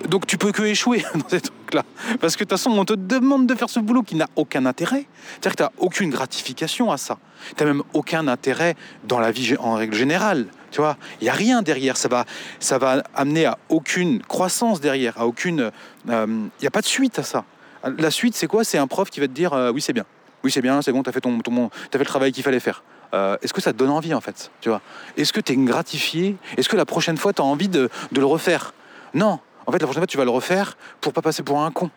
Donc tu peux que échouer dans ces trucs-là. Parce que de toute façon, on te demande de faire ce boulot qui n'a aucun intérêt. C'est-à-dire que tu n'as aucune gratification à ça. Tu n'as même aucun intérêt dans la vie en règle générale. Tu vois, il n'y a rien derrière. Ça va, ça va amener à aucune croissance derrière, à aucune... Il n'y a pas de suite à ça. La suite, c'est quoi? C'est un prof qui va te dire oui, c'est bien oui c'est bien, c'est bon, t'as fait, ton, ton fait le travail qu'il fallait faire. Euh, est-ce que ça te donne envie en fait tu vois? Est-ce que tu es gratifié? Est-ce que la prochaine fois tu as envie de, le refaire? Non. En fait, la prochaine fois, tu vas le refaire pour pas passer pour un con.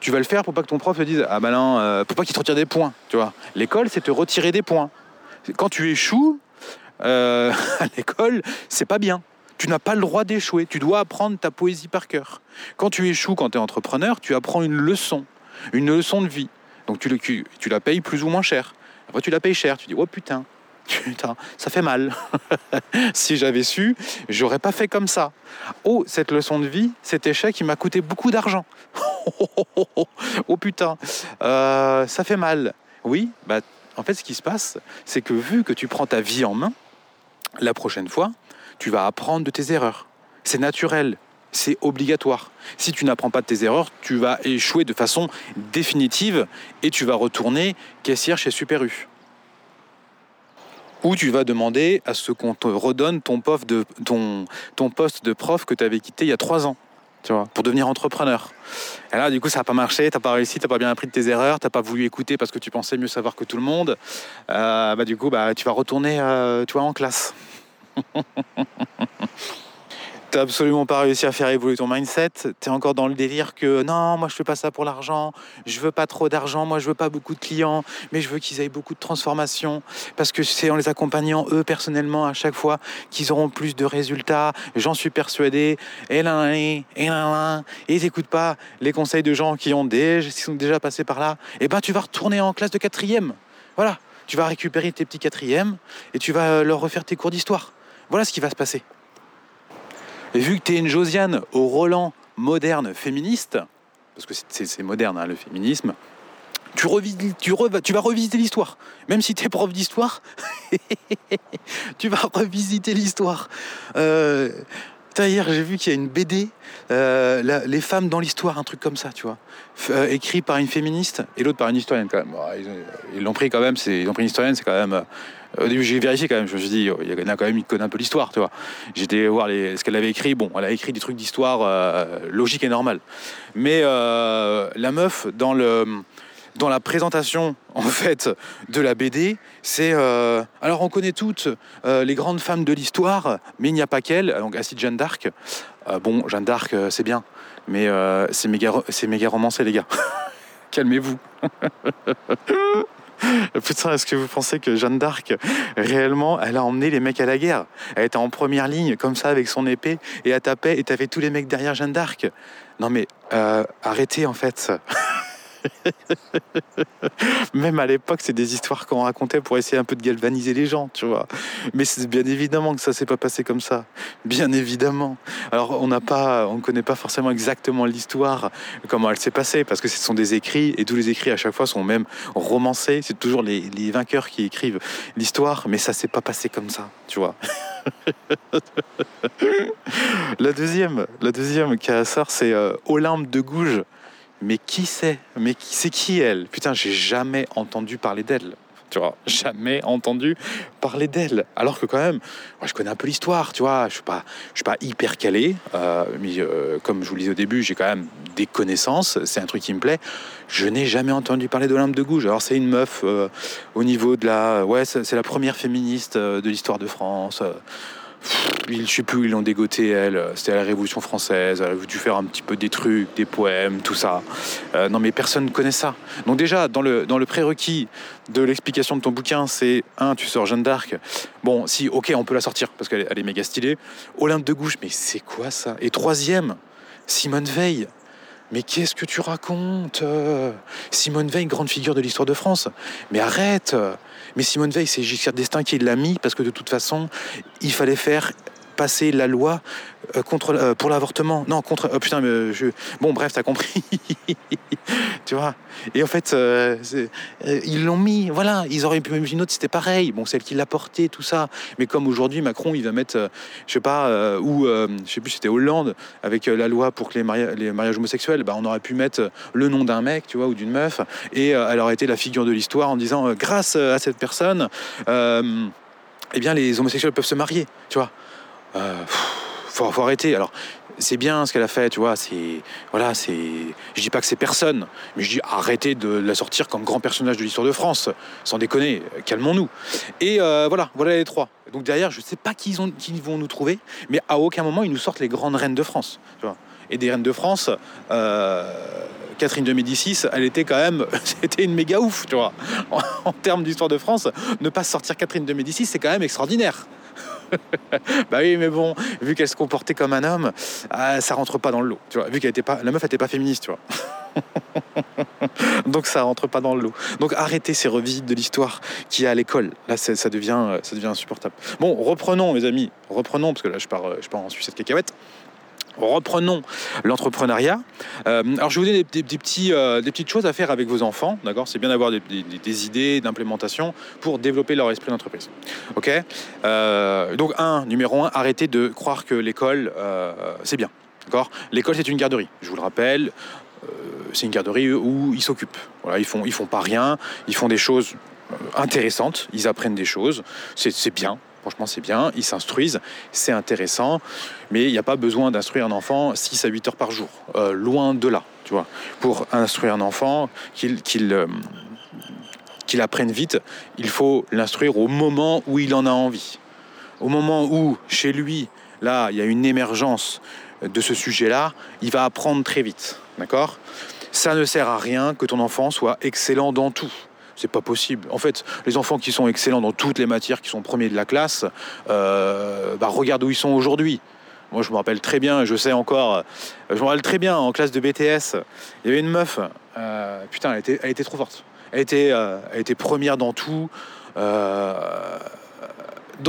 Tu vas le faire pour pas que ton prof te dise Ah ben non, euh, pour pas qu'il te retire des points. Tu vois L'école, c'est te retirer des points. Quand tu échoues euh, à l'école, c'est pas bien. Tu n'as pas le droit d'échouer. Tu dois apprendre ta poésie par cœur. Quand tu échoues, quand tu es entrepreneur, tu apprends une leçon. Une leçon de vie. Donc tu, le, tu la payes plus ou moins cher. Après, tu la payes cher. Tu dis, oh putain, putain, ça fait mal. si j'avais su, j'aurais pas fait comme ça. Oh, cette leçon de vie, cet échec, il m'a coûté beaucoup d'argent. oh putain, euh, ça fait mal. Oui, bah, en fait, ce qui se passe, c'est que vu que tu prends ta vie en main, la prochaine fois, tu vas apprendre de tes erreurs. C'est naturel, c'est obligatoire. Si tu n'apprends pas de tes erreurs, tu vas échouer de façon définitive et tu vas retourner caissière chez Super U. Ou tu vas demander à ce qu'on te redonne ton, poste de, prof que tu avais quitté il y a trois ans. Tu vois, pour devenir entrepreneur. Et là, du coup, ça n'a pas marché, tu n'as pas réussi, tu n'as pas bien appris de tes erreurs, tu n'as pas voulu écouter parce que tu pensais mieux savoir que tout le monde. Euh, bah, du coup, bah, tu vas retourner euh, tu vois, en classe. t'as absolument pas réussi à faire évoluer ton mindset, tu es encore dans le délire que non, moi je fais pas ça pour l'argent, je veux pas trop d'argent, moi je veux pas beaucoup de clients, mais je veux qu'ils aient beaucoup de transformation parce que c'est en les accompagnant eux personnellement à chaque fois qu'ils auront plus de résultats, j'en suis persuadé. Et là, et là, et ils n'écoutent pas les conseils de gens qui ont déjà, qui sont déjà passés par là. Et eh ben tu vas retourner en classe de quatrième. Voilà, tu vas récupérer tes petits quatrièmes et tu vas leur refaire tes cours d'histoire. Voilà ce qui va se passer. Vu que tu es une Josiane au Roland moderne féministe, parce que c'est moderne hein, le féminisme, tu, tu, tu vas revisiter l'histoire. Même si tu es prof d'histoire, tu vas revisiter l'histoire. Euh, Hier, j'ai vu qu'il y a une BD, euh, Les femmes dans l'histoire, un truc comme ça, tu vois, euh, écrit par une féministe et l'autre par une historienne quand même. ils l'ont pris quand même, ils ont pris une historienne, c'est quand même. Euh, au début, j'ai vérifié quand même. Je me suis dit, oh, il y en a quand même qui connaît un peu l'histoire, tu vois. J'étais voir ce qu'elle avait écrit. Bon, elle a écrit des trucs d'histoire logique et normal. Mais la meuf dans le dans la présentation en fait de la BD, c'est euh, alors on connaît toutes euh, les grandes femmes de l'histoire, mais il n'y a pas qu'elle. Donc Acide Jeanne d'Arc. Euh, bon, Jeanne d'Arc, c'est bien, mais c'est méga, c'est méga romancé les gars. Calmez-vous. Putain, est-ce que vous pensez que Jeanne d'Arc, réellement, elle a emmené les mecs à la guerre? Elle était en première ligne, comme ça, avec son épée, et elle tapait, et t'avais tous les mecs derrière Jeanne d'Arc. Non mais, arrêtez en fait. Même à l'époque, c'est des histoires qu'on racontait pour essayer un peu de galvaniser les gens, tu vois. Mais c'est bien évidemment que ça s'est pas passé comme ça. Bien évidemment. Alors, on n'a pas, on connaît pas forcément exactement l'histoire, comment elle s'est passée, parce que ce sont des écrits, et tous les écrits à chaque fois sont même romancés. C'est toujours les, vainqueurs qui écrivent l'histoire, mais ça s'est pas passé comme ça, tu vois. la deuxième, la deuxième qui sort, c'est euh, Olympe de Gouges mais qui c'est? Mais c'est qui elle? Putain, j'ai jamais entendu parler d'elle. Tu vois, jamais entendu parler d'elle. Alors que quand même, je connais un peu l'histoire, tu vois. Je suis suis pas hyper calé, euh, mais euh, comme je vous le disais au début, j'ai quand même des connaissances. C'est un truc qui me plaît. Je n'ai jamais entendu parler d'Olympe de Gouges. Alors c'est une meuf euh, au niveau de la, ouais, c'est la première féministe de l'histoire de France je sais plus où ils l'ont dégoté, elle. C'était à la Révolution française. Elle a dû faire un petit peu des trucs, des poèmes, tout ça. Euh, non, mais personne ne connaît ça. Donc, déjà, dans le, dans le prérequis de l'explication de ton bouquin, c'est un, tu sors Jeanne d'Arc. Bon, si, ok, on peut la sortir parce qu'elle est méga stylée. Olympe de Gouges, mais c'est quoi ça? Et troisième, Simone Veil. Mais qu'est-ce que tu racontes? Simone Veil, grande figure de l'histoire de France. Mais arrête Mais Simone Veil, c'est Giscard d'Estaing qui l'a mis parce que de toute façon, il fallait faire passer la loi euh, contre, euh, pour l'avortement. Non, contre. Oh putain, mais je. Bon, bref, t'as compris. tu vois? Et en fait, euh, ils l'ont mis. Voilà, ils auraient pu même une autre, c'était pareil. Bon, celle qui l'a porté, tout ça. Mais comme aujourd'hui, Macron, il va mettre, je sais pas, ou je sais plus, c'était Hollande, avec la loi pour que les, mariages, les mariages homosexuels, bah, on aurait pu mettre le nom d'un mec, tu vois, ou d'une meuf, et elle aurait été la figure de l'histoire en disant, grâce à cette personne, eh bien, les homosexuels peuvent se marier, tu vois. Euh, faut, arrêter. Alors, c'est bien ce qu'elle a fait, tu vois. C'est voilà, c'est. Je dis pas que c'est personne, mais je dis arrêtez de la sortir comme grand personnage de l'histoire de France. Sans déconner, calmons-nous. Et euh, voilà, voilà les trois. Donc derrière, je sais pas qui, ils qui vont nous trouver, mais à aucun moment ils nous sortent les grandes reines de France. Tu vois. Et des reines de France. Euh, Catherine de Médicis, elle était quand même, c'était une méga ouf, tu vois. En termes d'histoire de France, ne pas sortir Catherine de Médicis, c'est quand même extraordinaire. bah oui, mais bon, vu qu'elle se comportait comme un homme, ah, ça rentre pas dans le lot. Tu vois, vu qu'elle était pas, la meuf était pas féministe, tu vois. Donc ça rentre pas dans le lot. Donc arrêtez ces revisites de l'histoire qui est à l'école. Là, ça devient, ça devient insupportable. Bon, reprenons, mes amis. Reprenons, parce que là, je pars, je pars en de cacahuète. Reprenons l'entrepreneuriat. Euh, alors, je vous donner des, petits, euh, des, petites choses à faire avec vos enfants. D'accord? C'est bien d'avoir des, idées d'implémentation pour développer leur esprit d'entreprise. Ok? Euh, Donc, un, numéro un, arrêtez de croire que l'école, c'est bien. D'accord? L'école, c'est une garderie. Je vous le rappelle. c'est une garderie où ils s'occupent. Voilà, ils font, ils font pas rien. Ils font des choses intéressantes. Ils apprennent des choses. C'est bien. Franchement, c'est bien, ils s'instruisent, c'est intéressant, mais il n'y a pas besoin d'instruire un enfant 6 à 8 heures par jour. Euh, loin de là, tu vois. Pour instruire un enfant, euh, qu'il apprenne vite, il faut l'instruire au moment où il en a envie. Au moment où, chez lui, là, il y a une émergence de ce sujet-là, il va apprendre très vite. D'accord? Ça ne sert à rien que ton enfant soit excellent dans tout. C'est pas possible. En fait, les enfants qui sont excellents dans toutes les matières, qui sont premiers de la classe, euh, bah, regarde où ils sont aujourd'hui. Moi, je me rappelle très bien, je sais encore, euh, je me rappelle très bien en classe de BTS, il y avait une meuf, euh, putain, elle était, elle était trop forte. Elle était, elle était première dans tout, dans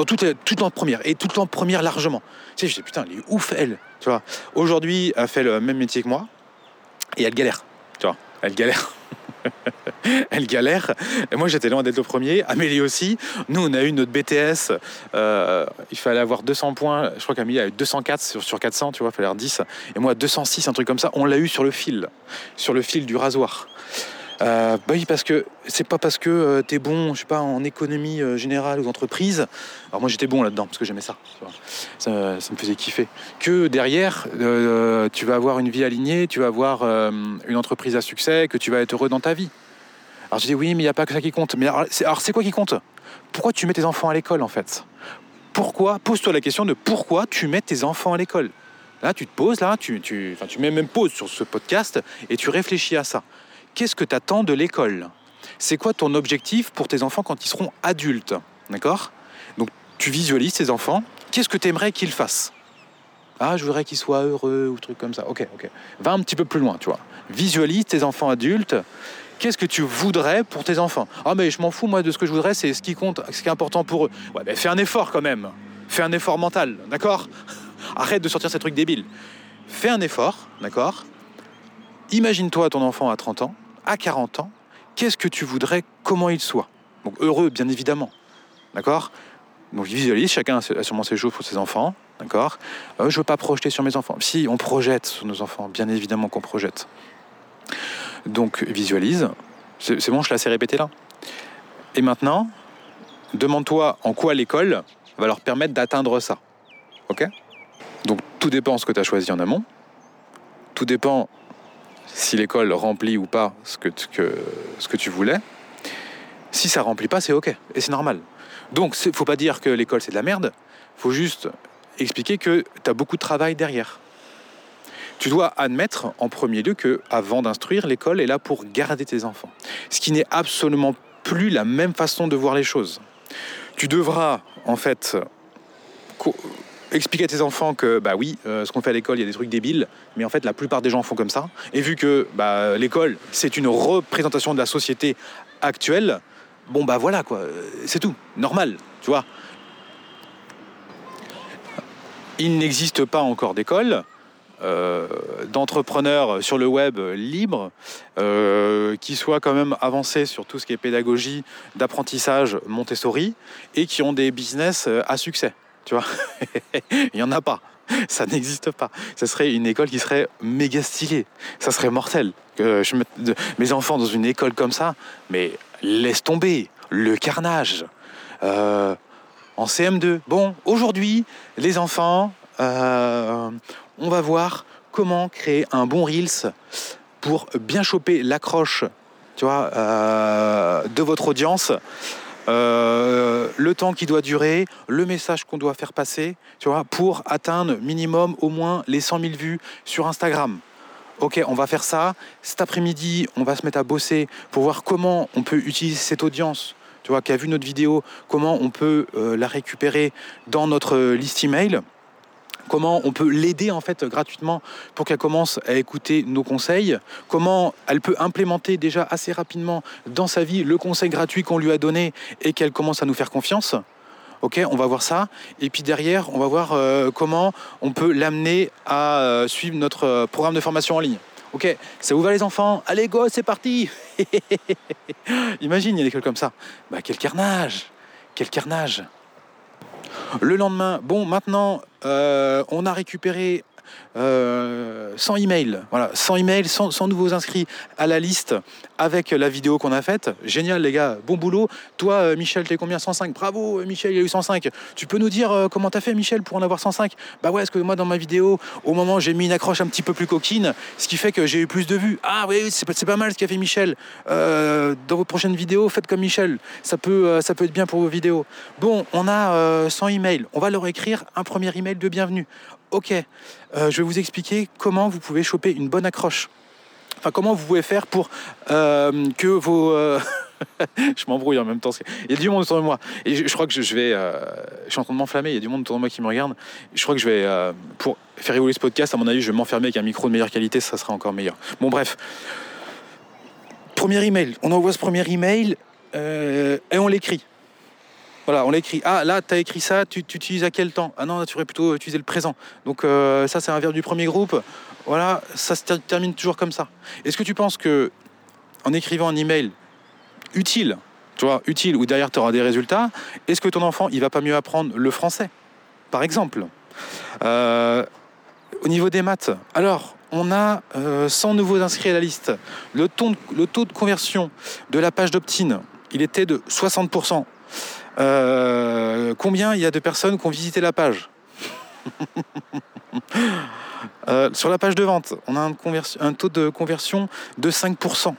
tout, tout en première, et tout en première largement. Tu sais, je dis, putain, elle est ouf, elle. Tu vois, aujourd'hui, elle fait le même métier que moi, et elle galère. Tu vois, elle galère. elle galère. Et moi, j'étais loin d'être le premier. Amélie aussi. Nous, on a eu notre BTS. Euh, il fallait avoir 200 points. Je crois qu'Amélie a eu 204 sur, sur 400, tu vois, il fallait avoir 10. Et moi, 206, un truc comme ça. On l'a eu sur le fil. Sur le fil du rasoir. Euh, bah oui, parce que c'est pas parce que euh, tu es bon, je sais pas, en économie euh, générale ou d'entreprise. Alors moi j'étais bon là-dedans parce que j'aimais ça, ça, me faisait kiffer. Que derrière, tu vas avoir une vie alignée, tu vas avoir une entreprise à succès, que tu vas être heureux dans ta vie. Alors je dis oui, mais il n'y a pas que ça qui compte. Mais alors c'est quoi qui compte? Pourquoi tu mets tes enfants à l'école en fait? Pourquoi? Pose-toi la question de pourquoi tu mets tes enfants à l'école. Là, tu te poses, là, tu, tu, tu mets même pause sur ce podcast et tu réfléchis à ça qu'est-ce que tu attends de l'école? C'est quoi ton objectif pour tes enfants quand ils seront adultes? D'accord? Donc tu visualises tes enfants, qu'est-ce que tu aimerais qu'ils fassent? Ah, je voudrais qu'ils soient heureux ou truc comme ça. Ok, ok. Va un petit peu plus loin, tu vois. Visualise tes enfants adultes. Qu'est-ce que tu voudrais pour tes enfants? Ah, mais je m'en fous, moi, de ce que je voudrais, c'est ce qui compte, ce qui est important pour eux. Ouais, mais fais un effort quand même. Fais un effort mental, d'accord? Arrête de sortir ces trucs débiles. Fais un effort, d'accord? Imagine-toi ton enfant à 30 ans à 40 ans, qu'est-ce que tu voudrais, comment il soit? Donc heureux, bien évidemment. D'accord? Donc visualise, chacun a sûrement ses choses pour ses enfants. D'accord? Euh, Je ne veux pas projeter sur mes enfants. Si, on projette sur nos enfants, bien évidemment qu'on projette. Donc visualise. C'est bon, je l'ai assez répété là? Et maintenant, demande-toi en quoi l'école va leur permettre d'atteindre ça. Ok? Donc tout dépend ce que tu as choisi en amont. Tout dépend si l'école remplit ou pas ce que, ce que tu voulais. Si ça remplit pas, c'est ok et c'est normal. Donc, il faut pas dire que l'école c'est de la merde. faut juste expliquer que tu as beaucoup de travail derrière. Tu dois admettre en premier lieu que, avant d'instruire, l'école est là pour garder tes enfants. Ce qui n'est absolument plus la même façon de voir les choses. Tu devras, en fait, expliquer à tes enfants que, bah oui, euh, ce qu'on fait à l'école, il y a des trucs débiles, mais en fait, la plupart des gens font comme ça. Et vu que bah, l'école, c'est une représentation de la société actuelle, bon, bah voilà, quoi, c'est tout, normal, tu vois. Il n'existe pas encore d'école. Euh, d'entrepreneurs sur le web libres euh, qui soient quand même avancés sur tout ce qui est pédagogie, d'apprentissage Montessori et qui ont des business à succès. Tu vois Il n'y en a pas. Ça n'existe pas. Ça serait une école qui serait méga stylée. Ça serait mortel. Mes enfants dans une école comme ça, mais laisse tomber le carnage. Euh, en CM2. Bon, aujourd'hui, les enfants, euh, on va voir comment créer un bon Reels pour bien choper l'accroche tu vois, euh, de votre audience euh, le temps qui doit durer, le message qu'on doit faire passer, tu vois, pour atteindre minimum au moins les 100 000 vues sur Instagram. Ok, on va faire ça. Cet après-midi, on va se mettre à bosser pour voir comment on peut utiliser cette audience, tu vois, qui a vu notre vidéo, comment on peut euh, la récupérer dans notre liste email comment on peut l'aider en fait gratuitement pour qu'elle commence à écouter nos conseils, comment elle peut implémenter déjà assez rapidement dans sa vie le conseil gratuit qu'on lui a donné et qu'elle commence à nous faire confiance. Ok, on va voir ça. Et puis derrière, on va voir euh, comment on peut l'amener à euh, suivre notre euh, programme de formation en ligne. Ok, ça vous va les enfants? Allez go, c'est parti Imagine, il y a des trucs comme ça. Bah quel carnage Quel carnage Le lendemain, bon maintenant, on a récupéré euh, sans email, voilà, sans email, sans, nouveaux inscrits à la liste avec la vidéo qu'on a faite. Génial les gars, bon boulot. Toi euh, Michel, t'es combien? 105 Bravo euh, Michel, il a eu 105. Tu peux nous dire euh, comment t'as fait Michel pour en avoir 105 Bah ouais, parce que moi dans ma vidéo, au moment j'ai mis une accroche un petit peu plus coquine, ce qui fait que j'ai eu plus de vues. Ah oui, c'est pas, mal ce qu'a fait Michel. Dans vos prochaines vidéos, faites comme Michel. Ça peut, ça peut être bien pour vos vidéos. Bon, on a 100 emails. On va leur écrire un premier email de bienvenue. Ok, euh, je vais vous expliquer comment vous pouvez choper une bonne accroche. Enfin, comment vous pouvez faire pour euh, que vos... Euh... je m'embrouille en même temps. Il y a du monde autour de moi. Et je, crois que je, vais... Je suis en train de m'enflammer. Il y a du monde autour de moi qui me regarde. Je crois que je vais... Pour faire évoluer ce podcast, à mon avis, je vais m'enfermer avec un micro de meilleure qualité. Ça sera encore meilleur. Bon, bref. Premier email. On envoie ce premier email et on l'écrit. Voilà, on l'écrit. Ah, là, tu as écrit ça, tu, utilises à quel temps? Ah non, tu aurais plutôt utilisé le présent. Donc, euh, ça, c'est un verbe du premier groupe. Voilà, ça se ter termine toujours comme ça. Est-ce que tu penses que, en écrivant un email utile, tu vois, utile, ou derrière tu auras des résultats, est-ce que ton enfant, il va pas mieux apprendre le français, par exemple? Euh, Au niveau des maths, alors, on a euh, 100 nouveaux inscrits à la liste. Le taux de conversion de la page d'opt-in, il était de 60%. Euh, combien il y a de personnes qui ont visité la page euh, Sur la page de vente, on a un, un, taux de conversion de 5%.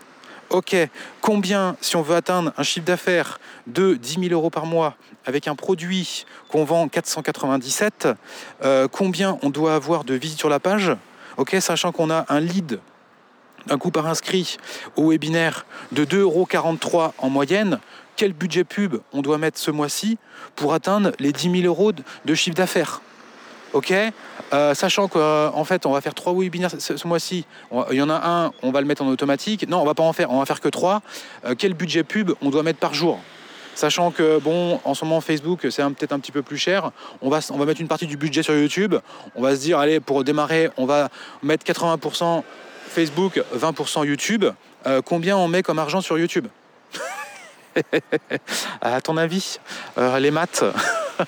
Ok, combien, si on veut atteindre un chiffre d'affaires de 10 000 euros par mois avec un produit qu'on vend 497, euh, combien on doit avoir de visites sur la page? Ok, sachant qu'on a un lead un coût par inscrit au webinaire de 2,43 euros en moyenne, quel budget pub on doit mettre ce mois-ci pour atteindre les 10 000 euros de chiffre d'affaires Ok? Euh, Sachant qu'en fait, on va faire trois webinaires ce, mois-ci. Il y en a un, on va le mettre en automatique. Non, on va pas en faire, on va faire que trois. Euh, quel budget pub on doit mettre par jour? Sachant que, bon, en ce moment, Facebook, c'est peut-être un petit peu plus cher. On va, on va mettre une partie du budget sur YouTube. On va se dire, allez, pour démarrer, on va mettre 80% Facebook, 20% YouTube. Euh, combien on met comme argent sur YouTube? À ton avis, euh, les maths,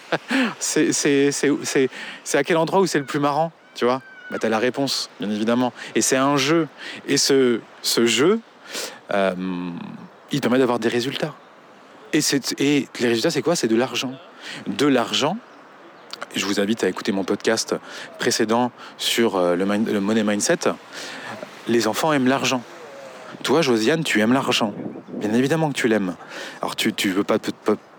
c'est à quel endroit où c'est le plus marrant, tu vois? Bah, Tu as la réponse, bien évidemment. Et c'est un jeu. Et ce, jeu, euh, il permet d'avoir des résultats. Et, et les résultats, c'est quoi? C'est de l'argent. De l'argent je vous invite à écouter mon podcast précédent sur euh, le, le money mindset. Les enfants aiment l'argent. Toi, Josiane, tu aimes l'argent. Bien évidemment que tu l'aimes. Alors, tu ne veux pas,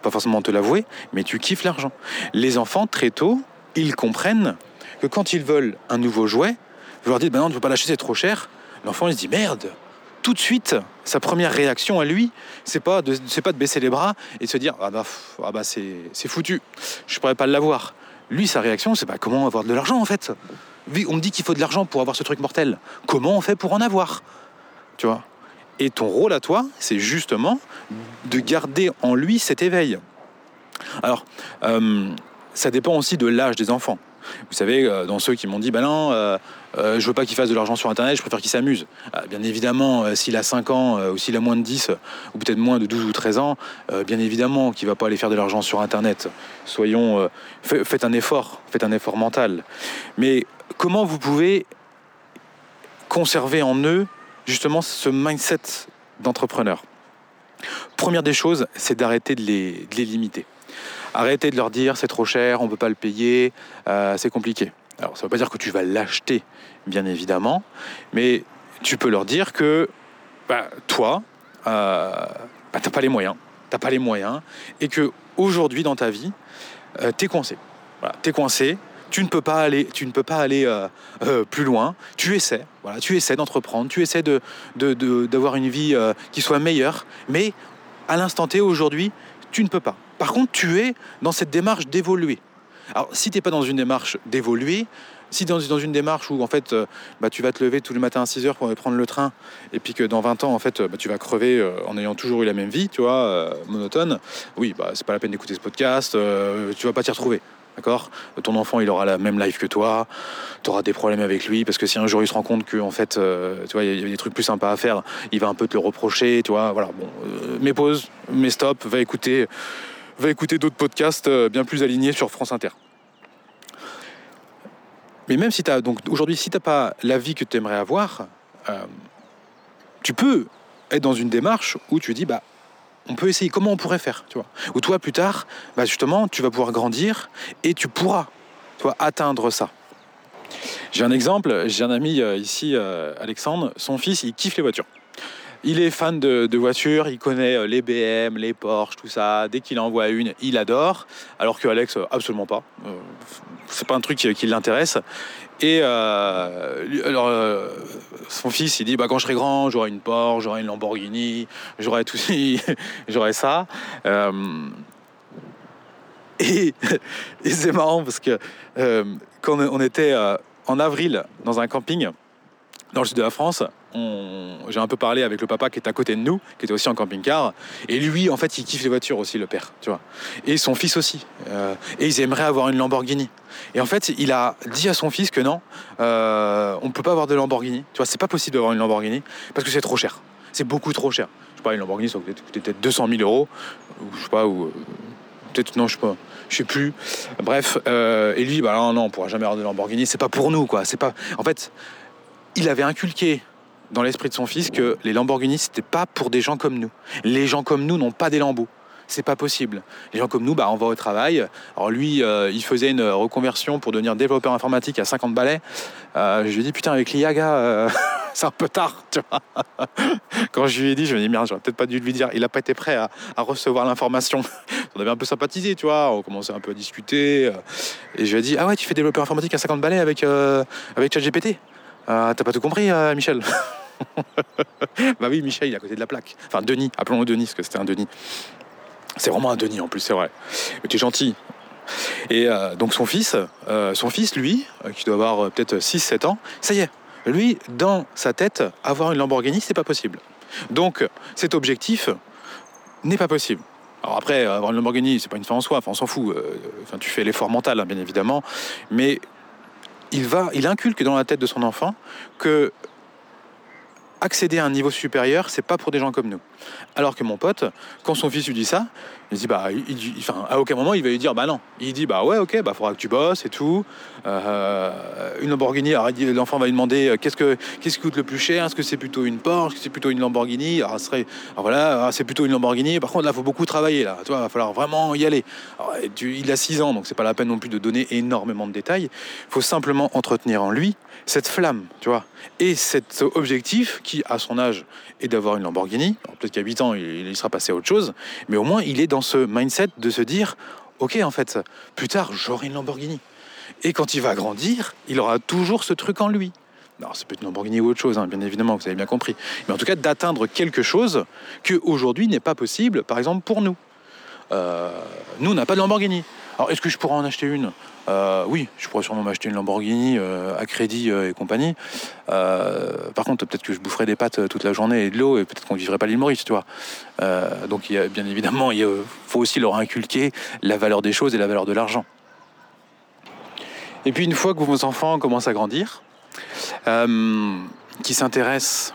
forcément te l'avouer, mais tu kiffes l'argent. Les enfants, très tôt, ils comprennent que quand ils veulent un nouveau jouet, vous leur dites, ben non, tu ne peux pas l'acheter, c'est trop cher. L'enfant, il se dit, merde, tout de suite, sa première réaction à lui, c'est pas de, pas de baisser les bras et de se dire, ah bah, ah bah c'est, c'est foutu, je pourrais pas l'avoir. Lui, sa réaction, c'est bah, comment avoir de l'argent en fait? On me dit qu'il faut de l'argent pour avoir ce truc mortel. Comment on fait pour en avoir? Tu vois Et ton rôle à toi, c'est justement de garder en lui cet éveil. Alors, euh, ça dépend aussi de l'âge des enfants. Vous savez, euh, dans ceux qui m'ont dit, bah non, euh, je veux pas qu'il fasse de l'argent sur Internet, je préfère qu'il s'amuse. Euh, bien évidemment, s'il a 5 ans ou s'il a moins de 10, ou peut-être moins de 12 ou 13 ans, bien évidemment qu'il va pas aller faire de l'argent sur Internet. Soyons, faites un effort, faites un effort mental. Mais comment vous pouvez conserver en eux justement ce mindset d'entrepreneur Première des choses, c'est d'arrêter de les, limiter. Arrêtez de leur dire c'est trop cher, on ne peut pas le payer, euh, c'est compliqué. Alors ça ne veut pas dire que tu vas l'acheter, bien évidemment, mais tu peux leur dire que bah, toi, euh, bah, tu n'as pas les moyens, pas les moyens, et que aujourd'hui dans ta vie, euh, coincé. Tu es coincé, tu ne peux pas aller, tu ne peux pas aller euh, euh, plus loin. Tu essaies, voilà, tu essaies d'entreprendre, tu essaies de, d'avoir une vie euh, qui soit meilleure, mais à l'instant T aujourd'hui, tu ne peux pas. Par contre, tu es dans cette démarche d'évoluer. Alors, si tu n'es pas dans une démarche d'évoluer, si dans, dans une démarche où en fait euh, bah, tu vas te lever tous les matins à 6 heures pour aller prendre le train et puis que dans 20 ans en fait bah, tu vas crever euh, en ayant toujours eu la même vie, tu vois, euh, monotone, oui, bah, c'est pas la peine d'écouter ce podcast, tu vas pas t'y retrouver. D'accord? Ton enfant, il aura la même life que toi. Tu auras des problèmes avec lui parce que si un jour il se rend compte que en fait, tu vois, il y a des trucs plus sympas à faire, il va un peu te le reprocher, tu vois. Voilà. Bon, mes pauses, mes stops, va écouter, va écouter d'autres podcasts bien plus alignés sur France Inter. Mais même si tu as. Donc aujourd'hui, si tu n'as pas la vie que tu aimerais avoir, euh, tu peux être dans une démarche où tu dis, bah, on peut essayer, comment on pourrait faire, tu vois? Ou toi, plus tard, bah, justement, tu vas pouvoir grandir et tu pourras, toi, atteindre ça. J'ai un exemple, j'ai un ami euh, ici, euh, Alexandre, son fils, il kiffe les voitures. Il est fan de, voitures, il connaît les BM, les Porsche, tout ça. Dès qu'il en voit une, il adore. Alors que Alex, absolument pas c'est pas un truc qui, l'intéresse. Et euh, alors, euh, son fils, il dit bah, quand je serai grand, j'aurai une Porsche, j'aurai une Lamborghini, j'aurai tout, j'aurai ça. Euh, et, c'est marrant parce que quand on était en avril dans un camping dans le sud de la France, j'ai un peu parlé avec le papa qui est à côté de nous, qui était aussi en camping-car. Et lui, en fait, il kiffe les voitures aussi, le père, tu vois. Et son fils aussi. Euh, et ils aimeraient avoir une Lamborghini. Et en fait, il a dit à son fils que non, euh, on ne peut pas avoir de Lamborghini. Tu vois, c'est pas possible d'avoir une Lamborghini parce que c'est trop cher. C'est beaucoup trop cher. Je sais pas, une Lamborghini, ça coûtait peut-être 200 000 euros. Ou je sais pas, ou euh, peut-être, non, je sais sais plus. Bref, et lui, bah non, non, on pourra jamais avoir de Lamborghini. C'est pas pour nous, quoi. C'est pas. En fait, il avait inculqué dans l'esprit de son fils que les Lamborghini, c'était pas pour des gens comme nous. Les gens comme nous n'ont pas des lambeaux. C'est pas possible. Les gens comme nous, bah, on va au travail. Alors lui, euh, il faisait une reconversion pour devenir développeur informatique à 50 balais. Euh, je lui ai dit, putain, avec l'IAGA, euh, c'est un peu tard, tu vois. Quand je lui ai dit, je me dis, merde, j'aurais peut-être pas dû lui dire. Il n'a pas été prêt à, recevoir l'information. on avait un peu sympathisé, tu vois. On commençait un peu à discuter. et je lui ai dit, ah ouais, tu fais développeur informatique à 50 balais avec, avec ChatGPT? T'as pas tout compris, euh, Michel Bah oui, Michel, il est à côté de la plaque. Enfin, Denis, appelons-le Denis, parce que c'était un Denis. C'est vraiment un Denis en plus, c'est vrai. Mais tu es gentil. Et euh, donc son fils, euh, son fils, lui, qui doit avoir peut-être 6-7 ans, ça y est, lui, dans sa tête, avoir une Lamborghini, c'est pas possible. Donc cet objectif n'est pas possible. Alors après, avoir une Lamborghini, c'est pas une fin en soi, enfin on s'en fout. Enfin, tu fais l'effort mental, hein, bien évidemment, mais il, va, il inculque dans la tête de son enfant que accéder à un niveau supérieur, c'est pas pour des gens comme nous. Alors que mon pote, quand son fils lui dit ça, il dit bah, il, enfin, à aucun moment il va lui dire bah non. Il dit bah ouais ok, bah faudra que tu bosses et tout. Euh, une Lamborghini, l'enfant va lui demander euh, qu'est-ce que qu'est-ce qui coûte le plus cher? Est-ce que c'est plutôt une Porsche? Est-ce que c'est plutôt une Lamborghini? Alors, serait, voilà, c'est plutôt une Lamborghini. Par contre là, il faut beaucoup travailler là. Tu vois, va falloir vraiment y aller. il a 6 ans, donc c'est pas la peine non plus de donner énormément de détails. Il faut simplement entretenir en lui cette flamme, tu vois, et cet objectif qui, à son âge, est d'avoir une Lamborghini. Peut-être qu'à 8 ans, il, sera passé à autre chose, mais au moins, il est dans ce mindset de se dire, ok, en fait, plus tard, j'aurai une Lamborghini. Et quand il va grandir, il aura toujours ce truc en lui. Alors, ça peut être une Lamborghini ou autre chose, hein, bien évidemment, vous avez bien compris. Mais en tout cas, d'atteindre quelque chose que aujourd'hui n'est pas possible, par exemple, pour nous. Euh, nous, on n'a pas de Lamborghini. Alors, est-ce que je pourrais en acheter une? Euh, Oui, je pourrais sûrement m'acheter une Lamborghini euh, à crédit et compagnie. par contre, peut-être que je boufferais des pâtes toute la journée et de l'eau, et peut-être qu'on vivrait pas l'île Maurice, tu vois. donc, bien évidemment, il faut aussi leur inculquer la valeur des choses et la valeur de l'argent. Et puis, une fois que vos enfants commencent à grandir, qui s'intéressent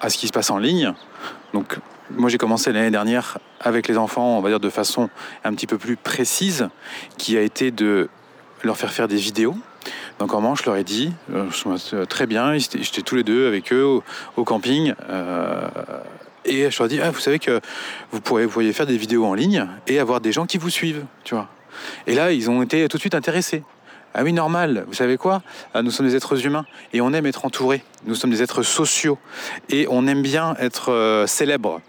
à ce qui se passe en ligne, donc moi j'ai commencé l'année dernière avec les enfants, on va dire de façon un petit peu plus précise, qui a été de leur faire faire des vidéos. Donc en manche, je leur ai dit, euh, très bien, j'étais tous les deux avec eux au, camping. Euh, et je leur ai dit, ah, vous savez que vous pourriez, vous pourriez faire des vidéos en ligne et avoir des gens qui vous suivent, tu vois. Et là, ils ont été tout de suite intéressés. Ah oui, normal. Vous savez quoi? Ah, Nous sommes des êtres humains et on aime être entourés. Nous sommes des êtres sociaux et on aime bien être euh, célèbres.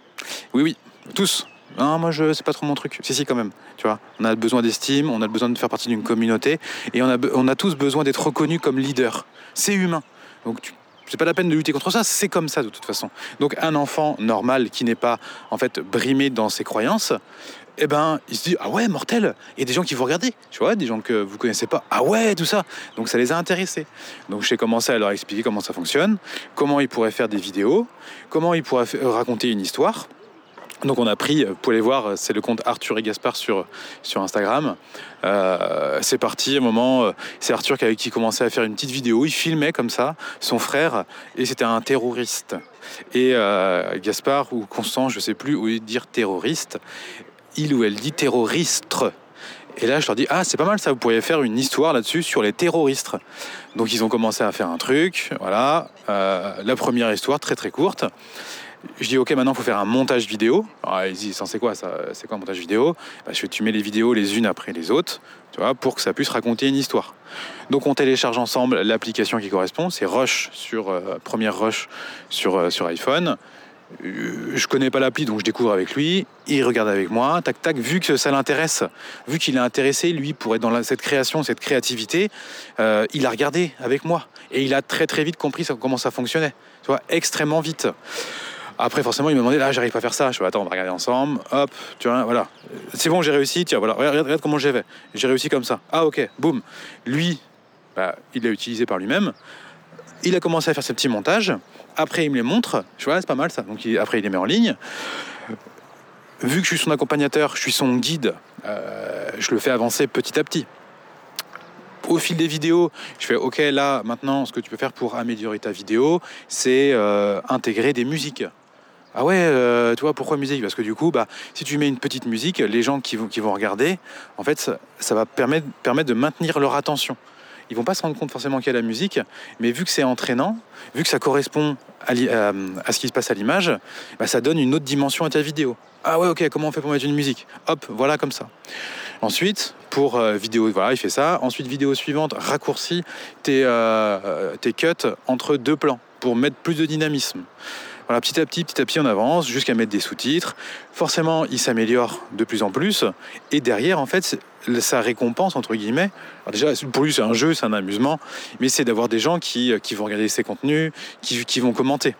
Oui, oui, tous. Non, moi, je, c'est pas trop mon truc. Si, si, quand même. Tu vois, on a besoin d'estime, on a besoin de faire partie d'une communauté, et on a, on a tous besoin d'être reconnus comme leader. C'est humain. Donc, tu, c'est pas la peine de lutter contre ça, c'est comme ça de toute façon. Donc un enfant normal qui n'est pas en fait brimé dans ses croyances eh ben, il se dit ah ouais mortel, il y a des gens qui vont regarder, tu vois, des gens que vous connaissez pas, ah ouais tout ça, donc ça les a intéressés. Donc j'ai commencé à leur expliquer comment ça fonctionne, comment ils pourraient faire des vidéos, comment ils pourraient raconter une histoire. Donc on a pris, vous pouvez voir, c'est le compte Arthur et Gaspard sur, sur Instagram. Euh, c'est parti, un moment, euh, c'est Arthur qui, qui commençait à faire une petite vidéo, il filmait comme ça son frère, et c'était un terroriste. Et euh, Gaspard ou Constant, je sais plus où dire terroriste, il ou elle dit terroriste. Et là, je leur dis, ah, c'est pas mal ça, vous pourriez faire une histoire là-dessus sur les terroristes. Donc, ils ont commencé à faire un truc, voilà. la première histoire, très très courte. Je dis ok maintenant il faut faire un montage vidéo. Alors ils disent c'est quoi ça C'est quoi un montage vidéo? Bah, Je fais tu mets les vidéos les unes après les autres, tu vois, pour que ça puisse raconter une histoire. Donc on télécharge ensemble l'application qui correspond, c'est Rush sur euh, première Rush sur, euh, sur iPhone. Euh, je connais pas l'appli donc je découvre avec lui, il regarde avec moi, tac tac, vu que ça l'intéresse, vu qu'il est intéressé lui pour être dans cette création, cette créativité, il a regardé avec moi et il a très très vite compris comment ça fonctionnait, tu vois, extrêmement vite. Après, forcément, il me demandait, là, j'arrive pas à faire ça. Je fais, attends, on va regarder ensemble. Hop, tu vois, voilà. C'est bon, j'ai réussi. Tiens, voilà, regarde, regarde comment j'ai fait. J'ai réussi comme ça. Ah, ok, boum. Lui, bah, il l'a utilisé par lui-même. Il a commencé à faire ses petits montages. Après, il me les montre. Je vois, c'est pas mal ça. Donc, après, il les met en ligne. Vu que je suis son accompagnateur, je suis son guide, euh, je le fais avancer petit à petit au fil des vidéos, je fais OK, là, maintenant, ce que tu peux faire pour améliorer ta vidéo, c'est euh, intégrer des musiques. Ah ouais, euh, tu vois, pourquoi musique? Parce que du coup, bah, si tu mets une petite musique, les gens qui vont, regarder, en fait, ça, va permettre de maintenir leur attention. Ils vont pas se rendre compte forcément qu'il y a la musique, mais vu que c'est entraînant, vu que ça correspond à, ce qui se passe à l'image, bah, ça donne une autre dimension à ta vidéo. Ah ouais, ok, comment on fait pour mettre une musique? Hop, voilà comme ça. Ensuite, pour euh, vidéo, voilà, il fait ça. Ensuite, vidéo suivante, raccourcis tes, euh, tes cuts entre deux plans pour mettre plus de dynamisme. Voilà, petit à petit, petit à petit, on avance jusqu'à mettre des sous-titres. Forcément, il s'améliore de plus en plus. Et derrière, en fait, sa récompense, entre guillemets, déjà, pour lui, c'est un jeu, c'est un amusement, mais c'est d'avoir des gens qui, euh, qui, vont regarder ses contenus, qui, qui vont commenter.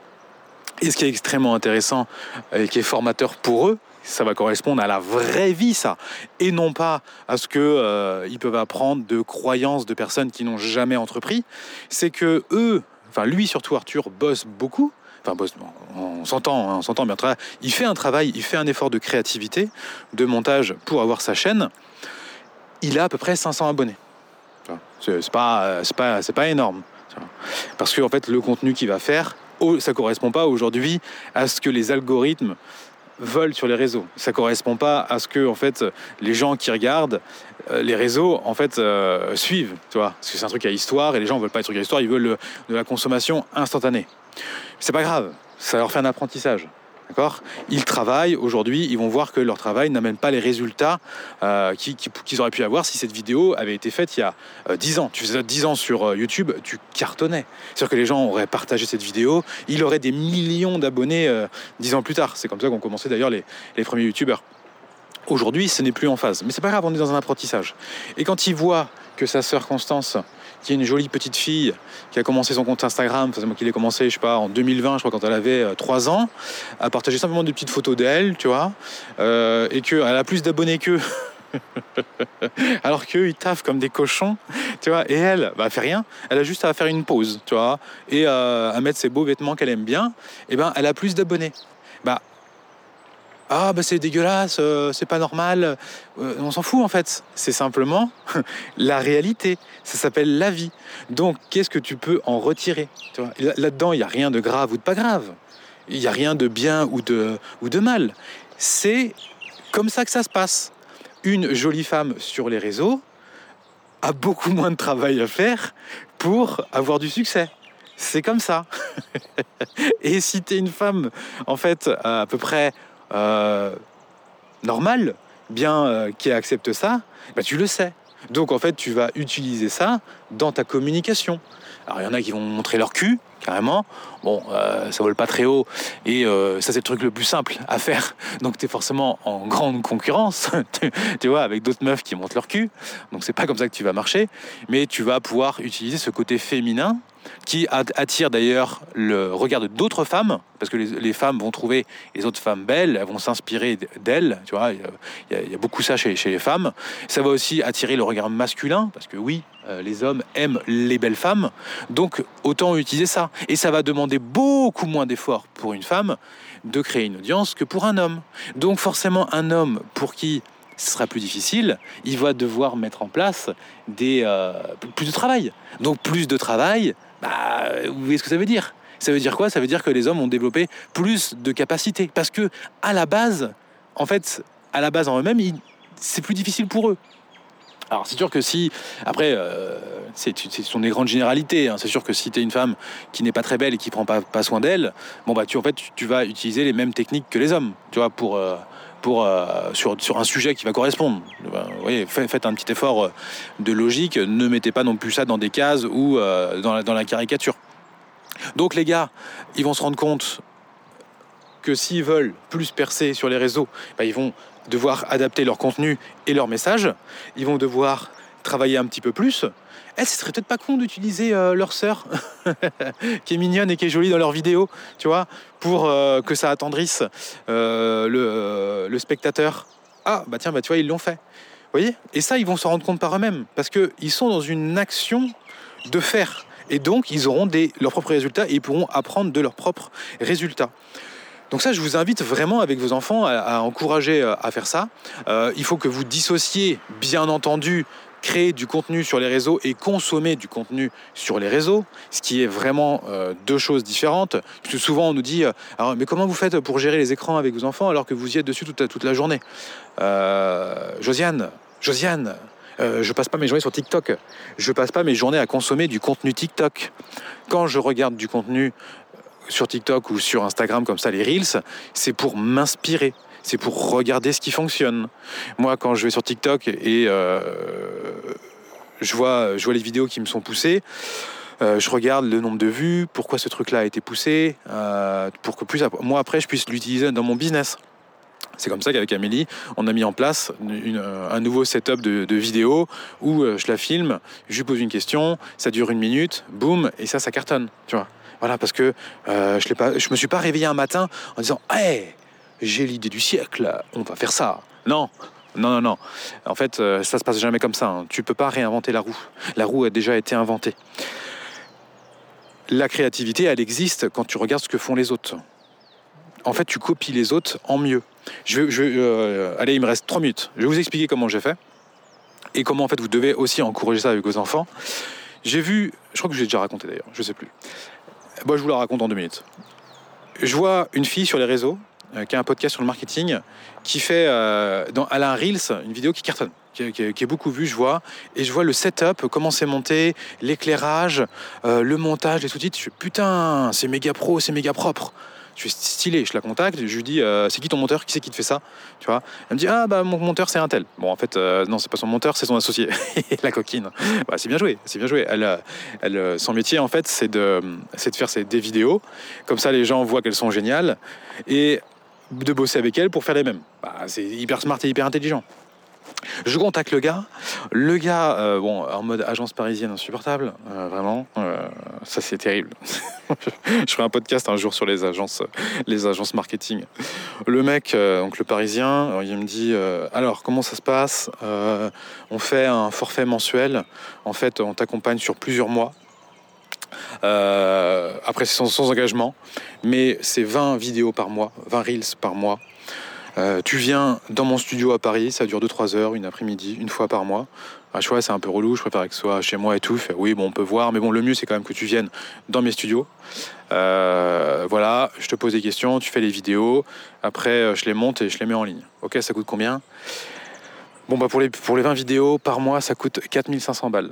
Et ce qui est extrêmement intéressant et qui est formateur pour eux, ça va correspondre à la vraie vie, ça, et non pas à ce que euh, ils peuvent apprendre de croyances de personnes qui n'ont jamais entrepris. C'est que eux, enfin lui surtout Arthur, bosse beaucoup, enfin on s'entend, hein, on s'entend bien. Il fait un travail, il fait un effort de créativité, de montage pour avoir sa chaîne. Il a à peu près 500 abonnés. C'est pas, pas, pas énorme. Parce que en fait, le contenu qu'il va faire, ça correspond pas aujourd'hui à ce que les algorithmes veulent sur les réseaux. Ça correspond pas à ce que en fait les gens qui regardent euh, les réseaux en fait euh, suivent, tu parce que c'est un truc à histoire et les gens veulent pas être trucs à histoire, ils veulent de la consommation instantanée. C'est pas grave, ça leur fait un apprentissage. D'accord? Ils travaillent aujourd'hui, ils vont voir que leur travail n'amène pas les résultats euh, qu'ils auraient pu avoir si cette vidéo avait été faite il y a 10 ans. Tu faisais ça 10 ans sur YouTube, tu cartonnais. C'est-à-dire que les gens auraient partagé cette vidéo, il aurait des millions d'abonnés 10 ans plus tard. C'est comme ça qu'ont commencé d'ailleurs les, les premiers YouTubeurs. Aujourd'hui, ce n'est plus en phase. Mais c'est pas grave, on est dans un apprentissage. Et quand ils voient que sa sœur Constance qui est une jolie petite fille qui a commencé son compte Instagram, c'est moi qui l'ai commencé, je sais en 2020, je crois, quand elle avait 3 euh, ans, à partager simplement des petites photos d'elle, tu vois, euh, et qu'elle a plus d'abonnés qu'eux. Alors qu'eux, ils taffent comme des cochons, tu vois, et elle, bah, fait rien, elle a juste à faire une pause, tu vois, et euh, à mettre ses beaux vêtements qu'elle aime bien, et ben elle a plus d'abonnés. Bah, ah bah c'est dégueulasse, euh, c'est pas normal. Euh, on s'en fout en fait. C'est simplement la réalité. Ça s'appelle la vie. Donc qu'est-ce que tu peux en retirer Là-dedans, il n'y a rien de grave ou de pas grave. Il n'y a rien de bien ou de, ou de mal. C'est comme ça que ça se passe. Une jolie femme sur les réseaux a beaucoup moins de travail à faire pour avoir du succès. C'est comme ça. Et si tu es une femme, en fait, à peu près normal, bien euh, qui accepte ça, bah, tu le sais. Donc en fait, tu vas utiliser ça dans ta communication. Alors il y en a qui vont montrer leur cul, carrément. Bon, euh, ça vole pas très haut. Et ça, c'est le truc le plus simple à faire. Donc tu es forcément en grande concurrence, tu vois, avec d'autres meufs qui montrent leur cul. Donc c'est pas comme ça que tu vas marcher. Mais tu vas pouvoir utiliser ce côté féminin qui attire d'ailleurs le regard d'autres femmes, parce que les, femmes vont trouver les autres femmes belles, elles vont s'inspirer d'elles, tu vois, il y, a, beaucoup ça chez, chez, les femmes. Ça va aussi attirer le regard masculin, parce que oui, euh, les hommes aiment les belles femmes, donc autant utiliser ça. Et ça va demander beaucoup moins d'efforts pour une femme de créer une audience que pour un homme. Donc forcément, un homme pour qui ce sera plus difficile, il va devoir mettre en place des, euh, plus de travail. Donc plus de travail, bah, vous voyez ce que ça veut dire? Ça veut dire quoi? Ça veut dire que les hommes ont développé plus de capacités. Parce que à la base, en fait, à la base en eux-mêmes, c'est plus difficile pour eux. Alors c'est sûr que si, après, euh, c'est, ce sont des grandes généralités. Hein. C'est sûr que si tu es une femme qui n'est pas très belle et qui prend pas, pas soin d'elle, bon bah tu en fait tu, vas utiliser les mêmes techniques que les hommes, tu vois, pour euh, euh, sur, un sujet qui va correspondre. Ben, faites un petit effort euh, de logique, ne mettez pas non plus ça dans des cases ou euh, dans, la, dans la caricature. Donc les gars, ils vont se rendre compte que s'ils veulent plus percer sur les réseaux, ben, ils vont devoir adapter leur contenu et leur message, ils vont devoir travailler un petit peu plus, eh, ce serait peut-être pas con d'utiliser euh, leur sœur, qui est mignonne et qui est jolie dans leur vidéo, tu vois, pour euh, que ça attendrisse euh, le, spectateur. Ah, bah tiens, bah tu vois, ils l'ont fait. Voyez? Et ça, ils vont se rendre compte par eux-mêmes, parce qu'ils sont dans une action de faire. Et donc, ils auront des, leurs propres résultats et ils pourront apprendre de leurs propres résultats. Donc ça, je vous invite vraiment avec vos enfants à, encourager à faire ça. il faut que vous dissociez, bien entendu, créer du contenu sur les réseaux et consommer du contenu sur les réseaux, ce qui est vraiment euh, deux choses différentes. Souvent on nous dit, euh, mais comment vous faites pour gérer les écrans avec vos enfants alors que vous y êtes dessus toute, toute la journée? Euh, Josiane, Josiane, je passe pas mes journées sur TikTok. Je passe pas mes journées à consommer du contenu TikTok. Quand je regarde du contenu sur TikTok ou sur Instagram comme ça, les Reels, c'est pour m'inspirer c'est pour regarder ce qui fonctionne. Moi, quand je vais sur TikTok et euh, je, vois, je vois les vidéos qui me sont poussées, euh, je regarde le nombre de vues, pourquoi ce truc-là a été poussé, euh, pour que plus moi après je puisse l'utiliser dans mon business. C'est comme ça qu'avec Amélie, on a mis en place un nouveau setup de, de vidéo où je la filme, je lui pose une question, ça dure une minute, boum, et ça, ça cartonne, tu vois. Voilà, parce que je, je me suis pas réveillé un matin en disant, hey, j'ai l'idée du siècle, on va faire ça. Non, non, non, non. En fait, euh, ça se passe jamais comme ça. Hein. Tu peux pas réinventer la roue. La roue a déjà été inventée. La créativité, elle existe quand tu regardes ce que font les autres. En fait, tu copies les autres en mieux. Je, je euh, allez, il me reste trois minutes. Je vais vous expliquer comment j'ai fait et comment en fait vous devez aussi encourager ça avec vos enfants. J'ai vu, je crois que je l'ai déjà raconté d'ailleurs, je sais plus. Moi, je vous la raconte en deux minutes. Je vois une fille sur les réseaux qui a un podcast sur le marketing, qui fait euh, dans Alain Reels une vidéo qui cartonne. Qui, est beaucoup vue, je vois, et je vois le setup, comment c'est monté, l'éclairage, euh, le montage, les sous-titres. Je suis putain, c'est méga pro, c'est méga propre. Je suis stylé, je la contacte, je lui dis c'est qui ton monteur, qui c'est qui te fait ça, tu vois? Elle me dit ah bah mon monteur c'est un tel. Bon en fait non c'est pas son monteur, c'est son associé, la coquine. Bah, c'est bien joué, c'est bien joué. Elle, elle, son métier en fait c'est de, c'est de faire des vidéos, comme ça les gens voient qu'elles sont géniales et de bosser avec elle pour faire les mêmes. Bah, c'est hyper smart et hyper intelligent. Je contacte le gars. Le gars, euh, bon, en mode agence parisienne insupportable, euh, vraiment, euh, ça c'est terrible. je ferai un podcast un jour sur les agences, les agences marketing. Le mec, donc le parisien, il me dit alors comment ça se passe? On fait un forfait mensuel. En fait, on t'accompagne sur plusieurs mois. Euh, après, c'est sans, engagement, mais c'est 20 vidéos par mois, 20 reels par mois. Euh, tu viens dans mon studio à Paris, ça dure 2-3 heures, une après-midi, une fois par mois. Ah, je vois, c'est un peu relou, je préfère que ce soit chez moi et tout. oui, bon, on peut voir, mais bon, le mieux, c'est quand même que tu viennes dans mes studios. Euh, voilà, je te pose des questions, tu fais les vidéos, après, je les monte et je les mets en ligne. Ok, ça coûte combien? Bon, bah, pour les, pour les 20 vidéos par mois, ça coûte 4500 balles.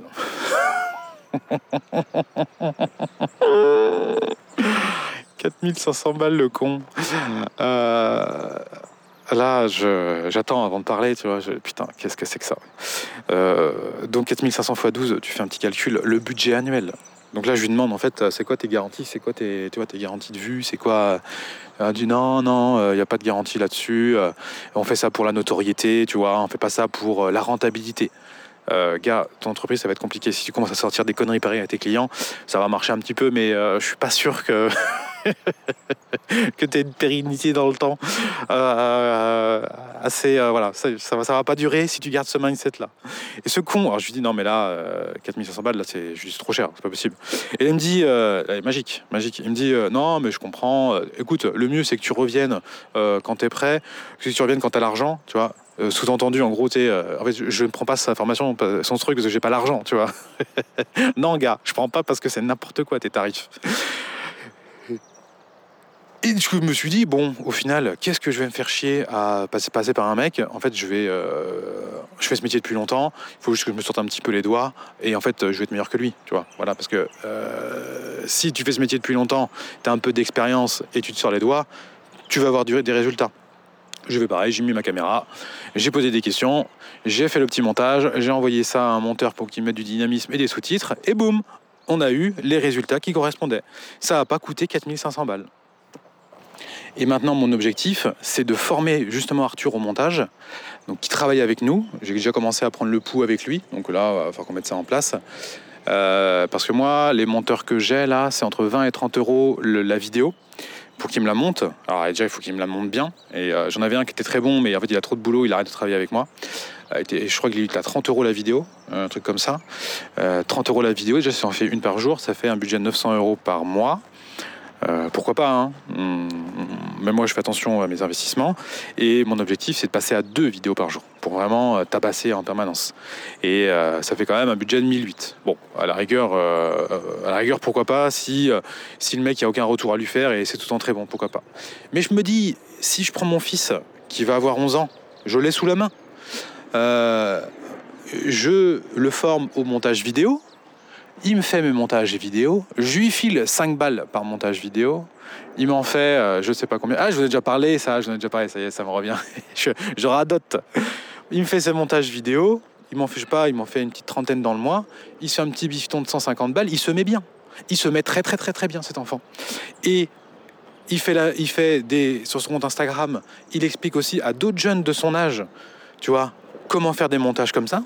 4500 balles le con. Euh, là, j'attends avant de parler, tu vois. putain, qu'est-ce que c'est que ça? Euh, Donc 4500 x 12, tu fais un petit calcul, le budget annuel. Donc là, je lui demande en fait, c'est quoi tes garanties, c'est quoi tes, tu vois, tes garanties de vue, c'est quoi? Elle dit non, non, il n'y a pas de garantie là-dessus. on fait ça pour la notoriété, tu vois. On fait pas ça pour la rentabilité. Euh, gars, ton entreprise, ça va être compliqué. Si tu commences à sortir des conneries pareilles à tes clients, ça va marcher un petit peu, mais euh, je suis pas sûr que, que tu aies une pérennité dans le temps. Euh, assez, voilà, ça, ça, va, pas durer si tu gardes ce mindset-là. Et ce con, alors je lui dis, non, mais là, 4500 balles, là, c'est juste trop cher, c'est pas possible. Et il me dit, magique, magique, il me dit, non, mais je comprends, écoute, le mieux, c'est que tu reviennes quand tu es prêt, que tu reviennes quand tu as l'argent, tu vois. Euh, sous-entendu, en gros, euh, en fait, je ne prends pas sa formation, son truc, parce que j'ai pas l'argent, tu vois. non, gars, je prends pas parce que c'est n'importe quoi tes tarifs. Et je me suis dit, bon, au final, qu'est-ce que je vais me faire chier à passer, par un mec? En fait, je vais, euh, fais ce métier depuis longtemps. Il faut juste que je me sorte un petit peu les doigts. Et en fait, je vais être meilleur que lui, tu vois. Voilà, parce que si tu fais ce métier depuis longtemps, tu as un peu d'expérience et tu te sors les doigts, tu vas avoir des résultats. Je vais pareil, j'ai mis ma caméra, j'ai posé des questions, j'ai fait le petit montage, j'ai envoyé ça à un monteur pour qu'il mette du dynamisme et des sous-titres, et boum, on a eu les résultats qui correspondaient. Ça n'a pas coûté 4500 balles. Et maintenant, mon objectif, c'est de former justement Arthur au montage, donc qui travaille avec nous. J'ai déjà commencé à prendre le pouls avec lui, donc là, il va falloir qu'on mette ça en place. Euh, parce que moi, les monteurs que j'ai là, c'est entre 20 et 30 euros la vidéo pour qu'il me la monte. Alors déjà, il faut qu'il me la monte bien. Et euh, j'en avais un qui était très bon, mais en fait, il a trop de boulot, il arrête de travailler avec moi. Euh, et je crois qu'il est à 30 euros la vidéo, un truc comme ça. 30 euros la vidéo, déjà, si on fait une par jour, ça fait un budget de 900 euros par mois. Pourquoi pas hein hum, Même moi, je fais attention à mes investissements. Et mon objectif, c'est de passer à deux vidéos par jour pour vraiment euh, tabasser en permanence. Et euh, ça fait quand même un budget de 1008. Bon, à la rigueur, à la rigueur pourquoi pas si, si le mec n'a aucun retour à lui faire et c'est tout en très bon, pourquoi pas. Mais je me dis, si je prends mon fils qui va avoir 11 ans, je l'ai sous la main. je le forme au montage vidéo, il me fait mes montages vidéo, je lui file 5 balles par montage vidéo, il m'en fait euh, je sais pas combien. Ah, je vous ai déjà parlé, ça, je vous ai déjà parlé, ça y est, ça me revient. je, je, radote. Il me fait ses montages vidéo, il m'en fait, pas, il m'en fait une petite trentaine dans le mois, il se fait un petit bifton de 150 balles, il se met bien. Il se met très très très très bien cet enfant. Et il fait, la, il fait des, sur son compte Instagram, il explique aussi à d'autres jeunes de son âge, tu vois, comment faire des montages comme ça,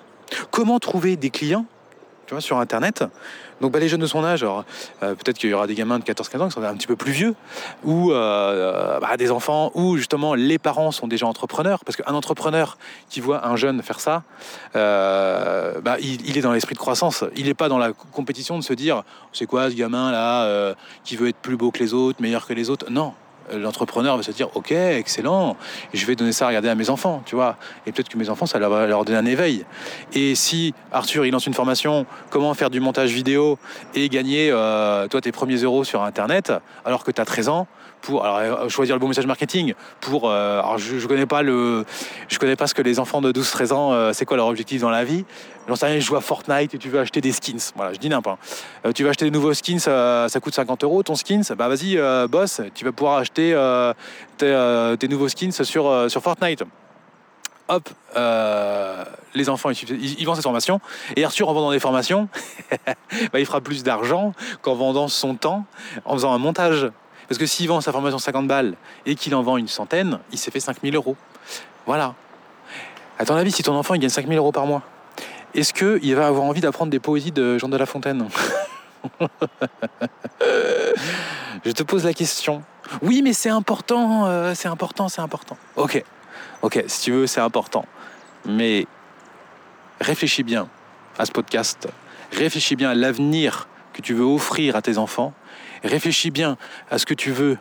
comment trouver des clients sur Internet. Donc bah, les jeunes de son âge, euh, peut-être qu'il y aura des gamins de 14-15 ans qui sont un petit peu plus vieux, ou euh, euh, bah, des enfants, où justement les parents sont déjà entrepreneurs, parce qu'un entrepreneur qui voit un jeune faire ça, bah, il, est dans l'esprit de croissance. Il n'est pas dans la compétition de se dire, c'est quoi ce gamin là, qui veut être plus beau que les autres, meilleur que les autres. Non, l'entrepreneur va se dire ok excellent je vais donner ça à regarder à mes enfants tu vois. Et peut-être que mes enfants ça va leur donner un éveil. Et si Arthur il lance une formation comment faire du montage vidéo et gagner euh, toi tes premiers euros sur internet alors que tu as 13 ans pour euh, choisir le bon message marketing pour euh, alors je, je connais pas le je connais pas ce que les enfants de 12 13 ans c'est quoi leur objectif dans la vie J'en sais rien, je joue à Fortnite et tu veux acheter des skins. Voilà, je dis n'importe. Euh, tu veux acheter des nouveaux skins, ça, coûte 50 euros ton skins. Bah vas-y, euh, boss, tu vas pouvoir acheter euh, tes, nouveaux skins sur, sur Fortnite. Hop, les enfants, ils, vendent cette formation. Et Arthur, en vendant des formations, bah, il fera plus d'argent qu'en vendant son temps, en faisant un montage. Parce que s'il vend sa formation 50 balles et qu'il en vend une centaine, il s'est fait 5000 euros. Voilà. À ton avis, si ton enfant il gagne 5000 euros par mois, est-ce qu'il va avoir envie d'apprendre des poésies de Jean de La Fontaine Je te pose la question. Oui, mais c'est important, euh, c'est important, c'est important. Ok, ok, si tu veux, c'est important. Mais réfléchis bien à ce podcast. Réfléchis bien à l'avenir que tu veux offrir à tes enfants. Réfléchis bien à ce que tu veux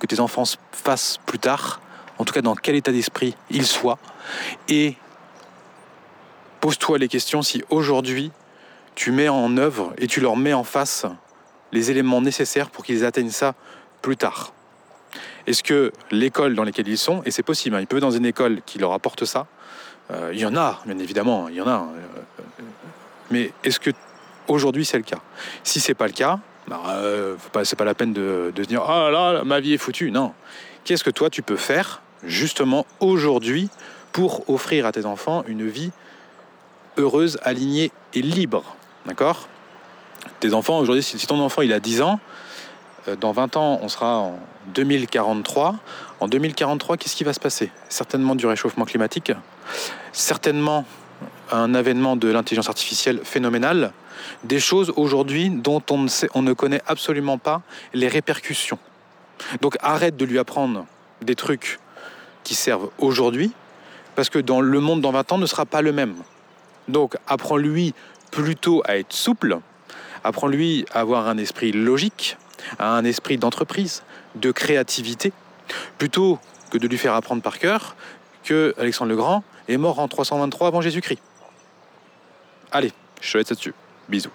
que tes enfants fassent plus tard. En tout cas, dans quel état d'esprit ils soient. Et Pose-toi les questions si aujourd'hui tu mets en œuvre et tu leur mets en face les éléments nécessaires pour qu'ils atteignent ça plus tard. Est-ce que l'école dans laquelle ils sont, et c'est possible, hein, ils peuvent dans une école qui leur apporte ça, euh, il y en a, bien évidemment, il y en a, euh, mais est-ce que aujourd'hui c'est le cas? Si c'est pas le cas, bah, euh, c'est pas la peine de, se dire ah là, ma vie est foutue. Non. Qu'est-ce que toi tu peux faire justement aujourd'hui pour offrir à tes enfants une vie heureuse, alignée et libre. D'accord? Tes enfants, aujourd'hui, si ton enfant il a 10 ans, euh, dans 20 ans, on sera en 2043. En 2043, qu'est-ce qui va se passer? Certainement du réchauffement climatique, certainement un avènement de l'intelligence artificielle phénoménal, des choses aujourd'hui dont on ne, sait, on ne connaît absolument pas les répercussions. Donc arrête de lui apprendre des trucs qui servent aujourd'hui, parce que dans le monde dans 20 ans ne sera pas le même. Donc apprends-lui plutôt à être souple, apprends-lui à avoir un esprit logique, à un esprit d'entreprise, de créativité, plutôt que de lui faire apprendre par cœur que Alexandre le Grand est mort en 323 avant Jésus-Christ. Allez, je te laisse là-dessus. Bisous.